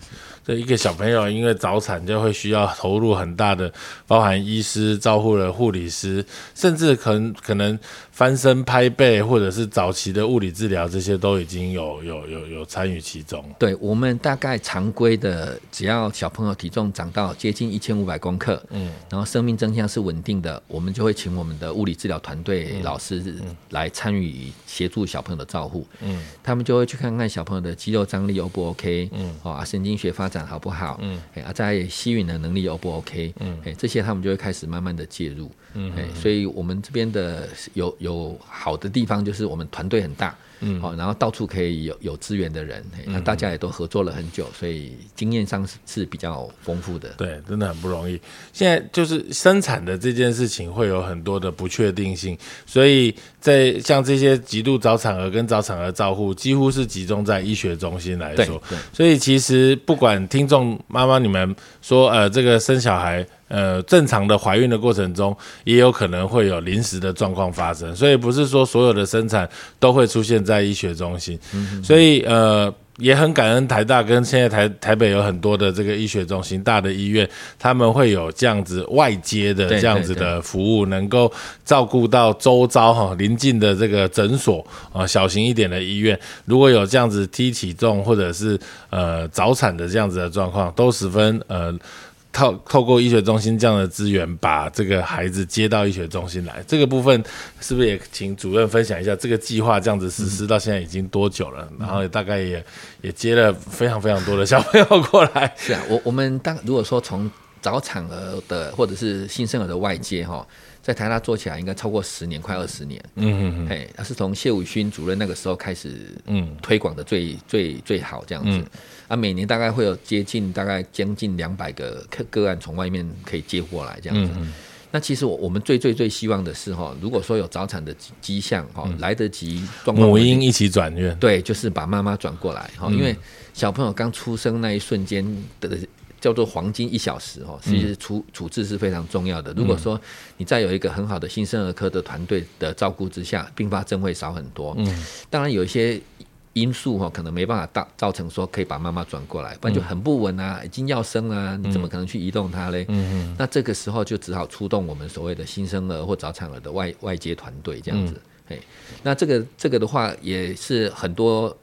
这一个小朋友因为早产就会需要投入很大的，包含医师、照护的护理师，甚至可能可能翻身拍背，或者是早期的物理治疗，这些都已经有有有有参与其中。对我们大概常规的，只要小朋友体重长到接近一千五百公克，嗯，然后生命征象是稳定的，我们就会请我们的物理治疗团队老师来参与协助小朋友的照护，嗯，他们就会去看看小朋友的肌肉张力 O 不 OK，嗯，啊，神经学发展好不好，嗯，哎啊，在吸引的能力 O 不 OK，嗯，哎，这些他们就会开始慢慢的介入，嗯，哎，所以我们这边的有有好的地方就是我们团队很大。嗯，好，然后到处可以有有资源的人，那大家也都合作了很久，所以经验上是是比较丰富的。对，真的很不容易。现在就是生产的这件事情会有很多的不确定性，所以在像这些极度早产儿跟早产儿照护，几乎是集中在医学中心来说。所以其实不管听众妈妈你们说，呃，这个生小孩。呃，正常的怀孕的过程中，也有可能会有临时的状况发生，所以不是说所有的生产都会出现在医学中心。所以呃，也很感恩台大跟现在台台北有很多的这个医学中心、大的医院，他们会有这样子外接的这样子的服务，能够照顾到周遭哈临近的这个诊所啊，小型一点的医院，如果有这样子低体重或者是呃早产的这样子的状况，都十分呃。透透过医学中心这样的资源，把这个孩子接到医学中心来，这个部分是不是也请主任分享一下？这个计划这样子实施到现在已经多久了？然后大概也也接了非常非常多的小朋友过来。是啊，我我们当如果说从早产儿的或者是新生儿的外接哈。在台大做起来应该超过十年，快二十年。嗯嗯嗯，哎，他是从谢武勋主任那个时候开始，嗯，推广的最最最好这样子。啊，每年大概会有接近大概将近两百个个个案从外面可以接过来这样子。嗯那其实我我们最最最希望的是哈，如果说有早产的迹象哈，来得及，母婴一起转院，对，就是把妈妈转过来哈，因为小朋友刚出生那一瞬间的。叫做黄金一小时哦，其实处处置是非常重要的。如果说你再有一个很好的新生儿科的团队的照顾之下，并发症会少很多。嗯，当然有一些因素哈，可能没办法造造成说可以把妈妈转过来，不然就很不稳啊，已经要生啊，你怎么可能去移动它嘞？嗯嗯，那这个时候就只好出动我们所谓的新生儿或早产儿的外外接团队这样子。哎，那这个这个的话也是很多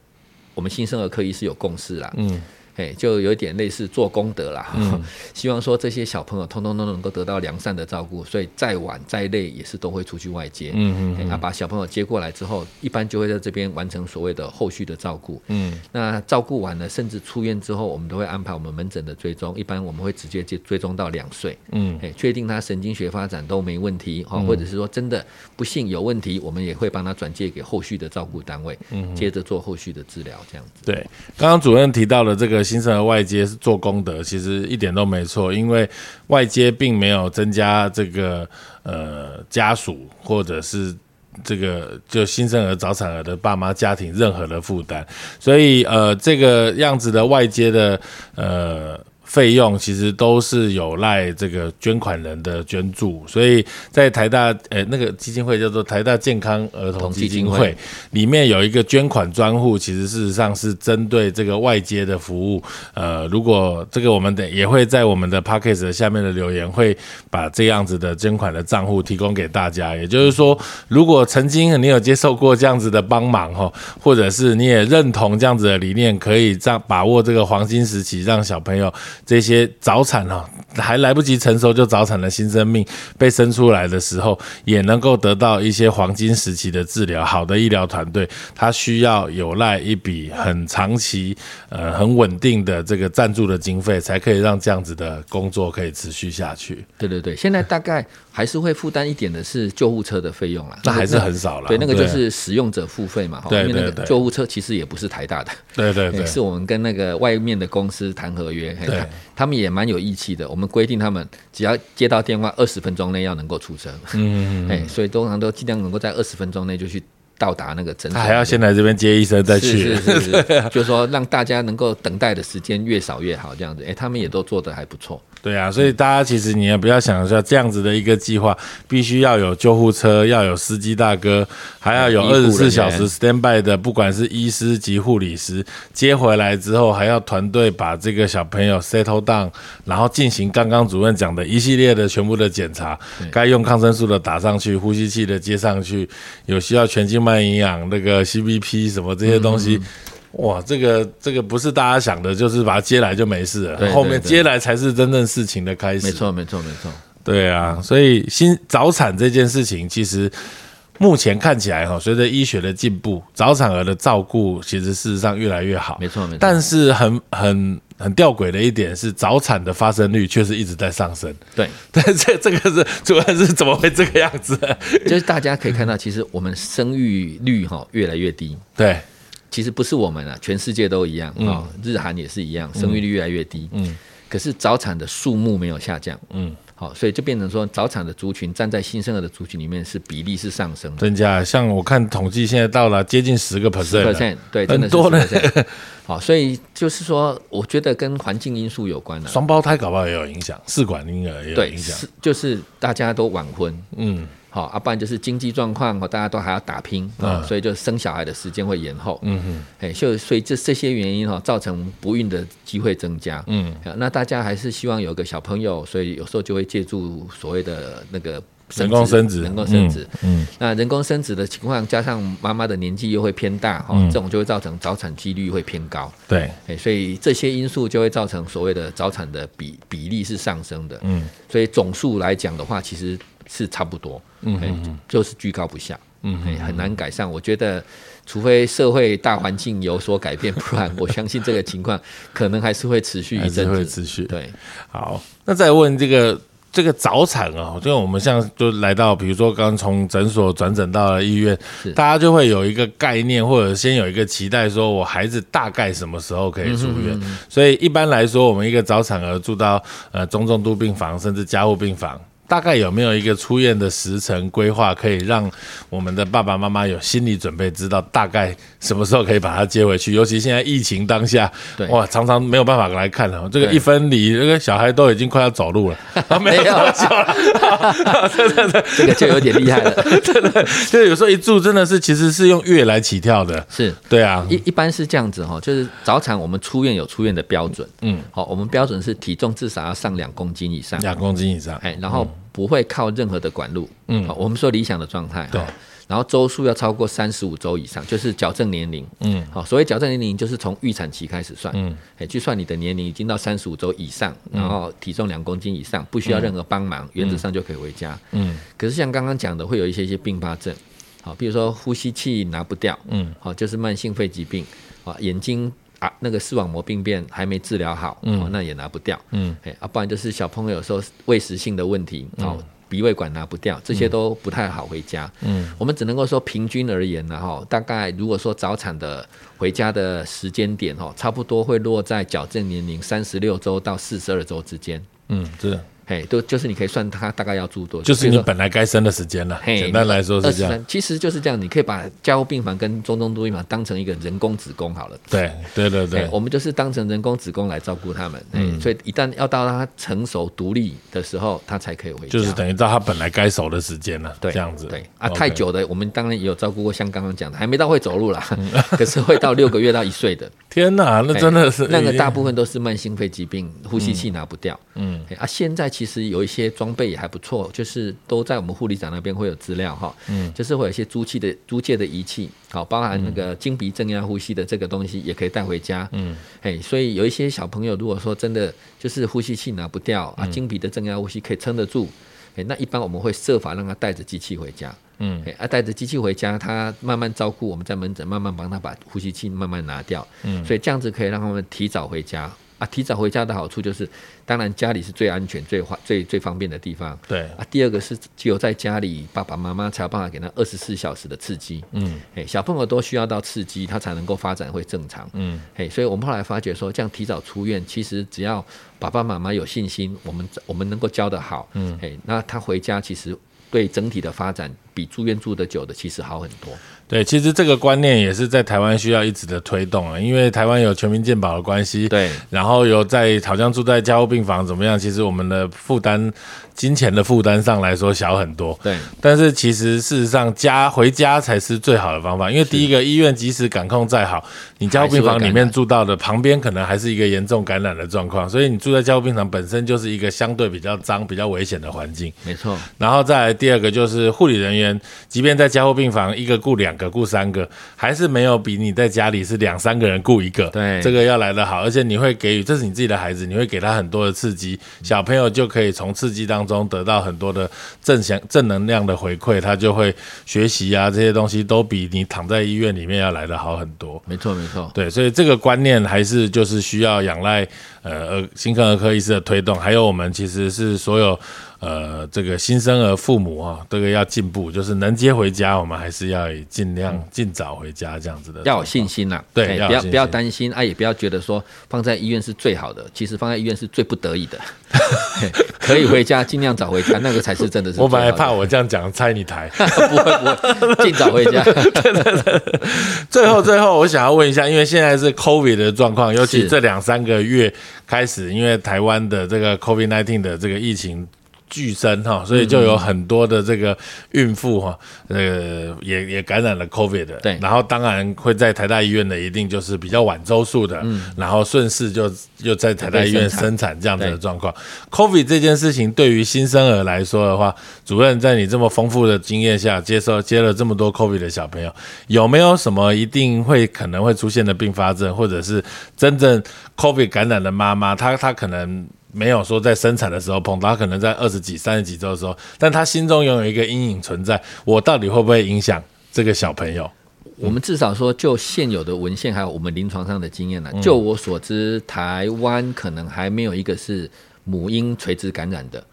我们新生儿科医师有共识啦。嗯。哎，就有点类似做功德啦，希望说这些小朋友通通都能够得到良善的照顾，所以再晚再累也是都会出去外接。嗯嗯，他把小朋友接过来之后，一般就会在这边完成所谓的后续的照顾。嗯，那照顾完了，甚至出院之后，我们都会安排我们门诊的追踪，一般我们会直接接追踪到两岁。嗯，哎，确定他神经学发展都没问题，哈，或者是说真的不幸有问题，我们也会帮他转介给后续的照顾单位，嗯，接着做后续的治疗，这样子。对，刚刚主任提到了这个。新生儿外接是做功德，其实一点都没错，因为外接并没有增加这个呃家属或者是这个就新生儿早产儿的爸妈家庭任何的负担，所以呃这个样子的外接的呃。费用其实都是有赖这个捐款人的捐助，所以在台大呃那个基金会叫做台大健康儿童基金会里面有一个捐款专户，其实事实上是针对这个外接的服务。呃，如果这个我们的也会在我们的 p a c k a g e 下面的留言会把这样子的捐款的账户提供给大家。也就是说，如果曾经你有接受过这样子的帮忙哈，或者是你也认同这样子的理念，可以这样把握这个黄金时期，让小朋友。这些早产啊还来不及成熟就早产的新生命被生出来的时候，也能够得到一些黄金时期的治疗。好的医疗团队，它需要有赖一笔很长期、呃很稳定的这个赞助的经费，才可以让这样子的工作可以持续下去。对对对，现在大概还是会负担一点的是救护车的费用啦，那还是很少了。对，那个就是使用者付费嘛。对对对，救护车其实也不是台大的，对对 对，是我们跟那个外面的公司谈合约。对。他们也蛮有义气的，我们规定他们只要接到电话，二十分钟内要能够出车。嗯，哎，所以通常都尽量能够在二十分钟内就去到达那个诊所。还要先来这边接医生再去，是是是，就是说让大家能够等待的时间越少越好，这样子。哎，他们也都做得还不错。对啊，所以大家其实你也不要想一下这样子的一个计划，必须要有救护车，要有司机大哥，还要有二十四小时 stand by 的，不管是医师及护理师接回来之后，还要团队把这个小朋友 settle down，然后进行刚刚主任讲的一系列的全部的检查，该用抗生素的打上去，呼吸器的接上去，有需要全静脉营养那个 CBP 什么这些东西。哇，这个这个不是大家想的，就是把它接来就没事了，后面接来才是真正事情的开始。没错，没错，没错。对啊，所以新早产这件事情，其实目前看起来哈，随着医学的进步，早产儿的照顾其实事实上越来越好。没错，没错。但是很很很吊诡的一点是，早产的发生率确实一直在上升。对，但这这个是主要是怎么会这个样子？就是大家可以看到，其实我们生育率哈越来越低。对。其实不是我们啊，全世界都一样啊，日韩也是一样，生育率越来越低。嗯，可是早产的数目没有下降。嗯，好，所以就变成说，早产的族群站在新生儿的族群里面是比例是上升。增加，像我看统计，现在到了接近十个 percent，对，很多了。好，所以就是说，我觉得跟环境因素有关的。双胞胎搞不好也有影响，试管婴儿也有影响，就是大家都晚婚。嗯。好，啊，不然就是经济状况，大家都还要打拼啊，所以就生小孩的时间会延后。嗯哼，哎，就所以这这些原因哈，造成不孕的机会增加。嗯，那大家还是希望有个小朋友，所以有时候就会借助所谓的那个人工生殖，人工生殖。嗯，那人工生殖的情况，加上妈妈的年纪又会偏大，哈，这种就会造成早产几率会偏高。对，哎，所以这些因素就会造成所谓的早产的比比例是上升的。嗯，所以总数来讲的话，其实。是差不多，嗯，就是居高不下，嗯，很难改善。我觉得，除非社会大环境有所改变，不然我相信这个情况可能还是会持续一阵子。会持续，对。好，那再问这个这个早产啊，就我们像就来到，比如说刚从诊所转诊到了医院，大家就会有一个概念，或者先有一个期待，说我孩子大概什么时候可以出院。所以一般来说，我们一个早产儿住到呃中重度病房，甚至加护病房。大概有没有一个出院的时程规划，可以让我们的爸爸妈妈有心理准备，知道大概什么时候可以把他接回去？尤其现在疫情当下，哇，常常没有办法来看了。这个一分离，这个小孩都已经快要走路了，没有久了，这个就有点厉害了。对对，就有时候一住真的是其实是用月来起跳的。是，对啊，一一般是这样子哈，就是早产我们出院有出院的标准。嗯，好，我们标准是体重至少要上两公斤以上，两公斤以上，哎，然后。不会靠任何的管路，嗯，好，我们说理想的状态，对，然后周数要超过三十五周以上，就是矫正年龄，嗯，好，所谓矫正年龄就是从预产期开始算，嗯，哎，就算你的年龄已经到三十五周以上，然后体重两公斤以上，不需要任何帮忙，原则上就可以回家，嗯，可是像刚刚讲的，会有一些一些并发症，好，比如说呼吸器拿不掉，嗯，好，就是慢性肺疾病，啊，眼睛。啊，那个视网膜病变还没治疗好，嗯，那也拿不掉，嗯，哎，啊，不然就是小朋友有时候喂食性的问题，哦，鼻胃管拿不掉，这些都不太好回家，嗯，我们只能够说平均而言呢，哈，大概如果说早产的回家的时间点，哈，差不多会落在矫正年龄三十六周到四十二周之间，嗯，是。哎，都就是你可以算他大概要住多久，就是你本来该生的时间了。简单来说是这样，其实就是这样。你可以把加护病房跟中东都病房当成一个人工子宫好了。对对对对，我们就是当成人工子宫来照顾他们。嗯，所以一旦要到他成熟独立的时候，他才可以回家。就是等于到他本来该熟的时间了。对，这样子。对啊，太久的我们当然也有照顾过，像刚刚讲的，还没到会走路啦，可是会到六个月到一岁的。天哪，那真的是那个大部分都是慢性肺疾病，呼吸器拿不掉。嗯，啊，现在其实有一些。装备也还不错，就是都在我们护理长那边会有资料哈，嗯，就是会有一些租借的租借的仪器，好，包含那个经鼻正压呼吸的这个东西也可以带回家，嗯，哎，所以有一些小朋友如果说真的就是呼吸器拿不掉啊，经鼻的正压呼吸可以撑得住，哎，那一般我们会设法让他带着机器回家，嗯，哎，啊，带着机器回家，他慢慢照顾，我们在门诊慢慢帮他把呼吸器慢慢拿掉，嗯，所以这样子可以让他们提早回家。啊，提早回家的好处就是，当然家里是最安全、最方、最最方便的地方。对啊，第二个是只有在家里，爸爸妈妈才有办法给他二十四小时的刺激。嗯，哎，小朋友都需要到刺激，他才能够发展会正常。嗯，哎，所以我们后来发觉说，这样提早出院，其实只要爸爸妈妈有信心，我们我们能够教得好。嗯，哎，那他回家其实对整体的发展比住院住的久的其实好很多。对，其实这个观念也是在台湾需要一直的推动啊，因为台湾有全民健保的关系，对，然后有在好像住在加护病房怎么样，其实我们的负担。金钱的负担上来说小很多，对，但是其实事实上家回家才是最好的方法，因为第一个医院即使感控再好，你加护病房里面住到的旁边可能还是一个严重感染的状况，所以你住在加护病房本身就是一个相对比较脏、比较危险的环境，没错。然后再来第二个就是护理人员，即便在加护病房一个雇两个、雇三个，还是没有比你在家里是两三个人雇一个，对，这个要来得好，而且你会给予这是你自己的孩子，你会给他很多的刺激，小朋友就可以从刺激当中得到很多的正向正能量的回馈，他就会学习啊，这些东西都比你躺在医院里面要来的好很多。没错，没错。对，所以这个观念还是就是需要仰赖呃呃，新科儿科医师的推动，还有我们其实是所有。呃，这个新生儿父母啊，这个要进步，就是能接回家，我们还是要尽量尽早回家这样子的，要有信心呐。对，不要不要担心啊，也不要觉得说放在医院是最好的，其实放在医院是最不得已的。可以回家，尽量早回家，那个才是真的是。我本来怕我这样讲拆你台，不会不会，尽早回家。最 后最后，我想要问一下，因为现在是 COVID 的状况，尤其这两三个月开始，因为台湾的这个 COVID nineteen 的这个疫情。巨生哈，所以就有很多的这个孕妇哈，呃，也也感染了 COVID 的。对，然后当然会在台大医院的，一定就是比较晚周数的，嗯，然后顺势就又在台大医院生产这样子的状况。COVID 这件事情对于新生儿来说的话，主任在你这么丰富的经验下，接受接了这么多 COVID 的小朋友，有没有什么一定会可能会出现的并发症，或者是真正 COVID 感染的妈妈，她她可能？没有说在生产的时候碰到，他可能在二十几、三十几周的时候，但他心中拥有一个阴影存在，我到底会不会影响这个小朋友？我们至少说，就现有的文献还有我们临床上的经验呢，就我所知，台湾可能还没有一个是母婴垂直感染的，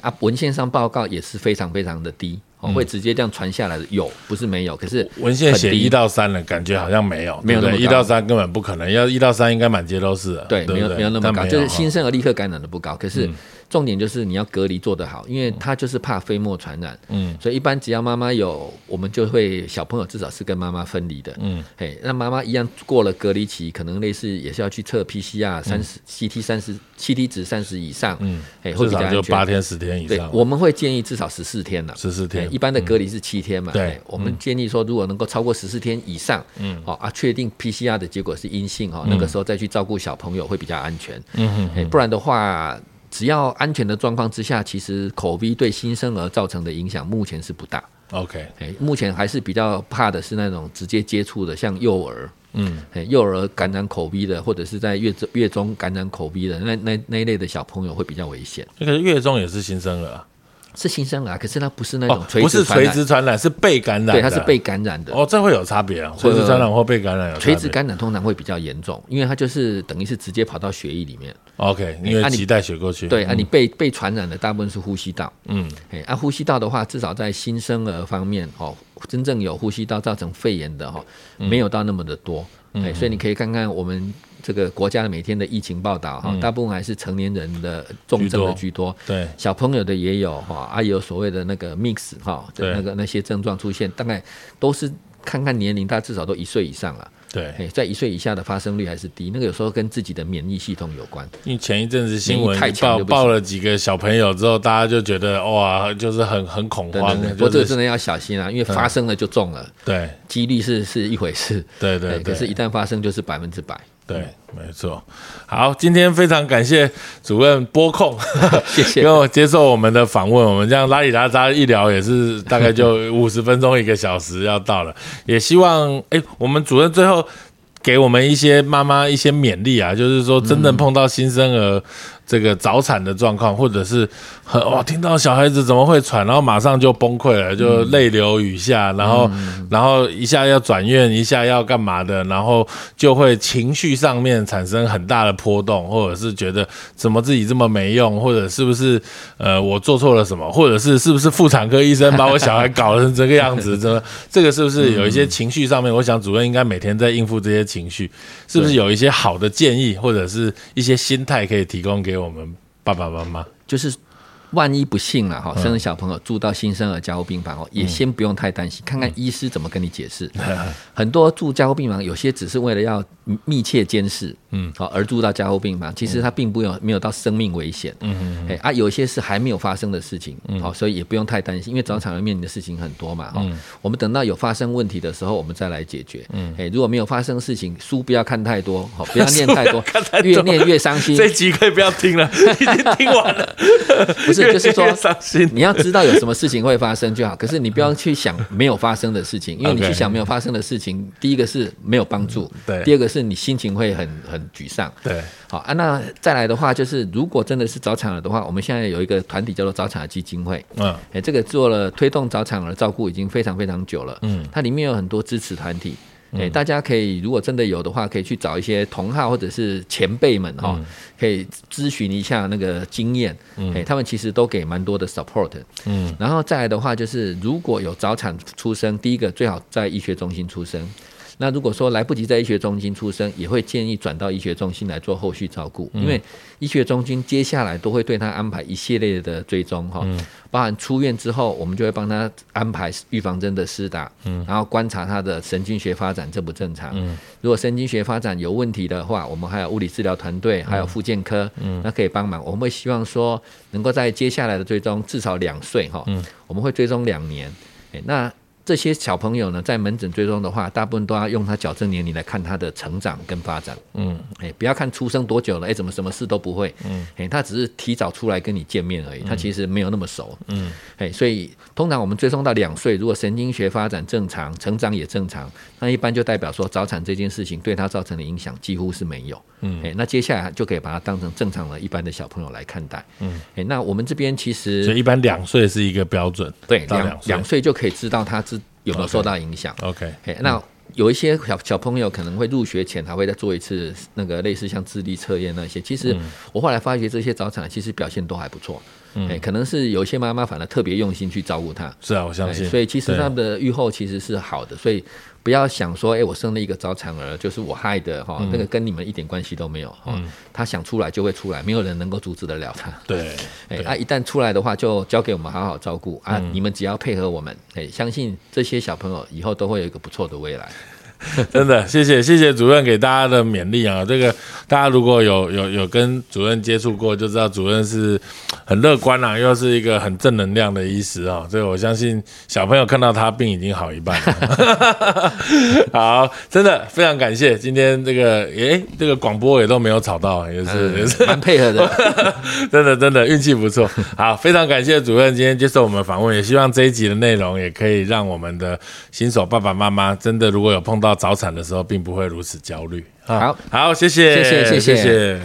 啊，文献上报告也是非常非常的低。会直接这样传下来的有，不是没有，可是文献写一到三了，感觉好像没有，没有一到三根本不可能，要一到三应该满街都是。对，没有没有那么高，就是新生儿立刻感染的不高，可是。重点就是你要隔离做得好，因为他就是怕飞沫传染，嗯，所以一般只要妈妈有，我们就会小朋友至少是跟妈妈分离的，嗯，嘿，那妈妈一样过了隔离期，可能类似也是要去测 PCR 三十 CT 三十 CT 值三十以上，嗯，哎，至少就八天十天以上，对，我们会建议至少十四天了，十四天，一般的隔离是七天嘛，对，我们建议说如果能够超过十四天以上，嗯，好啊，确定 PCR 的结果是阴性哈，那个时候再去照顾小朋友会比较安全，嗯哼，不然的话。只要安全的状况之下，其实口鼻对新生儿造成的影响目前是不大。OK，哎，目前还是比较怕的是那种直接接触的，像幼儿，嗯，幼儿感染口鼻的，或者是在月中月中感染口鼻的那那那一类的小朋友会比较危险。那个月中也是新生儿。是新生儿，可是它不是那种垂直垂直传染，是被感染。对，它是被感染的。哦，这会有差别啊！垂直传染或被感染有垂直感染通常会比较严重，因为它就是等于是直接跑到血液里面。OK，因为脐带血过去。对啊，你被被传染的大部分是呼吸道。嗯，哎，啊，呼吸道的话，至少在新生儿方面哦，真正有呼吸道造成肺炎的哈，没有到那么的多。哎，所以你可以看看我们。这个国家的每天的疫情报道哈，大部分还是成年人的重症的居多，对小朋友的也有哈，啊有所谓的那个 mix 哈，那个那些症状出现，大概都是看看年龄，他至少都一岁以上了。对，在一岁以下的发生率还是低，那个有时候跟自己的免疫系统有关。因为前一阵子新闻报报了几个小朋友之后，大家就觉得哇，就是很很恐慌。不过这真的要小心啊，因为发生了就中了。对，几率是是一回事。对对，可是一旦发生就是百分之百。对，没错。好，今天非常感谢主任播控，谢谢，跟我接受我们的访问。我们这样拉里拉扎一聊，也是大概就 五十分钟一个小时要到了。也希望，哎，我们主任最后给我们一些妈妈一些勉励啊，就是说真正碰到新生儿。这个早产的状况，或者是很哇，听到小孩子怎么会喘，然后马上就崩溃了，就泪流雨下，然后然后一下要转院，一下要干嘛的，然后就会情绪上面产生很大的波动，或者是觉得怎么自己这么没用，或者是不是呃我做错了什么，或者是是不是妇产科医生把我小孩搞成这个样子？这这个是不是有一些情绪上面？我想主任应该每天在应付这些情绪，是不是有一些好的建议，或者是一些心态可以提供给？我们爸爸妈妈。就是万一不幸了哈，生了小朋友住到新生儿加护病房哦，也先不用太担心，看看医师怎么跟你解释。很多住加护病房，有些只是为了要密切监视，嗯，好而住到加护病房，其实他并不有没有到生命危险，嗯嗯，哎啊，有一些是还没有发生的事情，好，所以也不用太担心，因为早产儿面临的事情很多嘛，哈，我们等到有发生问题的时候，我们再来解决，嗯，哎，如果没有发生事情，书不要看太多，好，不要念太多，越念越伤心。这集可以不要听了，已经听完了，不是，就是说伤心，你要知道有什么事情会发生就好，可是你不要去想没有发生的事情，因为你去想没有发生的事情，第一个是没有帮助，对，第二个是你心情会很很沮丧，对。好啊，那再来的话，就是如果真的是早产儿的话，我们现在有一个团体叫做早产儿基金会，嗯，哎，这个做了推动早产儿照顾已经非常非常久了，嗯，它里面有很多支持团体，哎，大家可以如果真的有的话，可以去找一些同号或者是前辈们哈，可以咨询一下那个经验，哎，他们其实都给蛮多的 support，嗯，然后再来的话，就是如果有早产出生，第一个最好在医学中心出生。那如果说来不及在医学中心出生，也会建议转到医学中心来做后续照顾，因为医学中心接下来都会对他安排一系列的追踪哈，包含出院之后，我们就会帮他安排预防针的施打，然后观察他的神经学发展正不正常。如果神经学发展有问题的话，我们还有物理治疗团队，还有复健科，那可以帮忙。我们会希望说，能够在接下来的追踪至少两岁哈，我们会追踪两年。那这些小朋友呢，在门诊追踪的话，大部分都要用他矫正年龄来看他的成长跟发展。嗯，哎，不要看出生多久了，哎，怎么什么事都不会。嗯，哎，他只是提早出来跟你见面而已，他其实没有那么熟。嗯，哎，所以通常我们追踪到两岁，如果神经学发展正常，成长也正常，那一般就代表说早产这件事情对他造成的影响几乎是没有。嗯，哎，那接下来就可以把它当成正常的一般的小朋友来看待。嗯，哎，那我们这边其实所以一般两岁是一个标准，对，两两岁就可以知道他知。有没有受到影响？OK，那有一些小小朋友可能会入学前还会再做一次那个类似像智力测验那些。其实我后来发觉这些早产其实表现都还不错。哎，可能是有一些妈妈反而特别用心去照顾他。是啊，我相信。所以其实他们的愈后其实是好的。所以。不要想说，哎，我生了一个早产儿，就是我害的哈，那个跟你们一点关系都没有哈。他想出来就会出来，没有人能够阻止得了他。对，哎，啊，一旦出来的话，就交给我们好好照顾啊。你们只要配合我们，哎，相信这些小朋友以后都会有一个不错的未来。真的，谢谢谢谢主任给大家的勉励啊！这个大家如果有有有跟主任接触过，就知道主任是很乐观啊，又是一个很正能量的医师啊。所以我相信小朋友看到他病已经好一半了。好，真的非常感谢今天这个，诶，这个广播也都没有吵到，也是也是蛮配合的，真的真的运气不错。好，非常感谢主任今天接受我们访问，也希望这一集的内容也可以让我们的新手爸爸妈妈真的如果有碰到。早产的时候并不会如此焦虑。好，好，谢谢，谢谢，谢谢。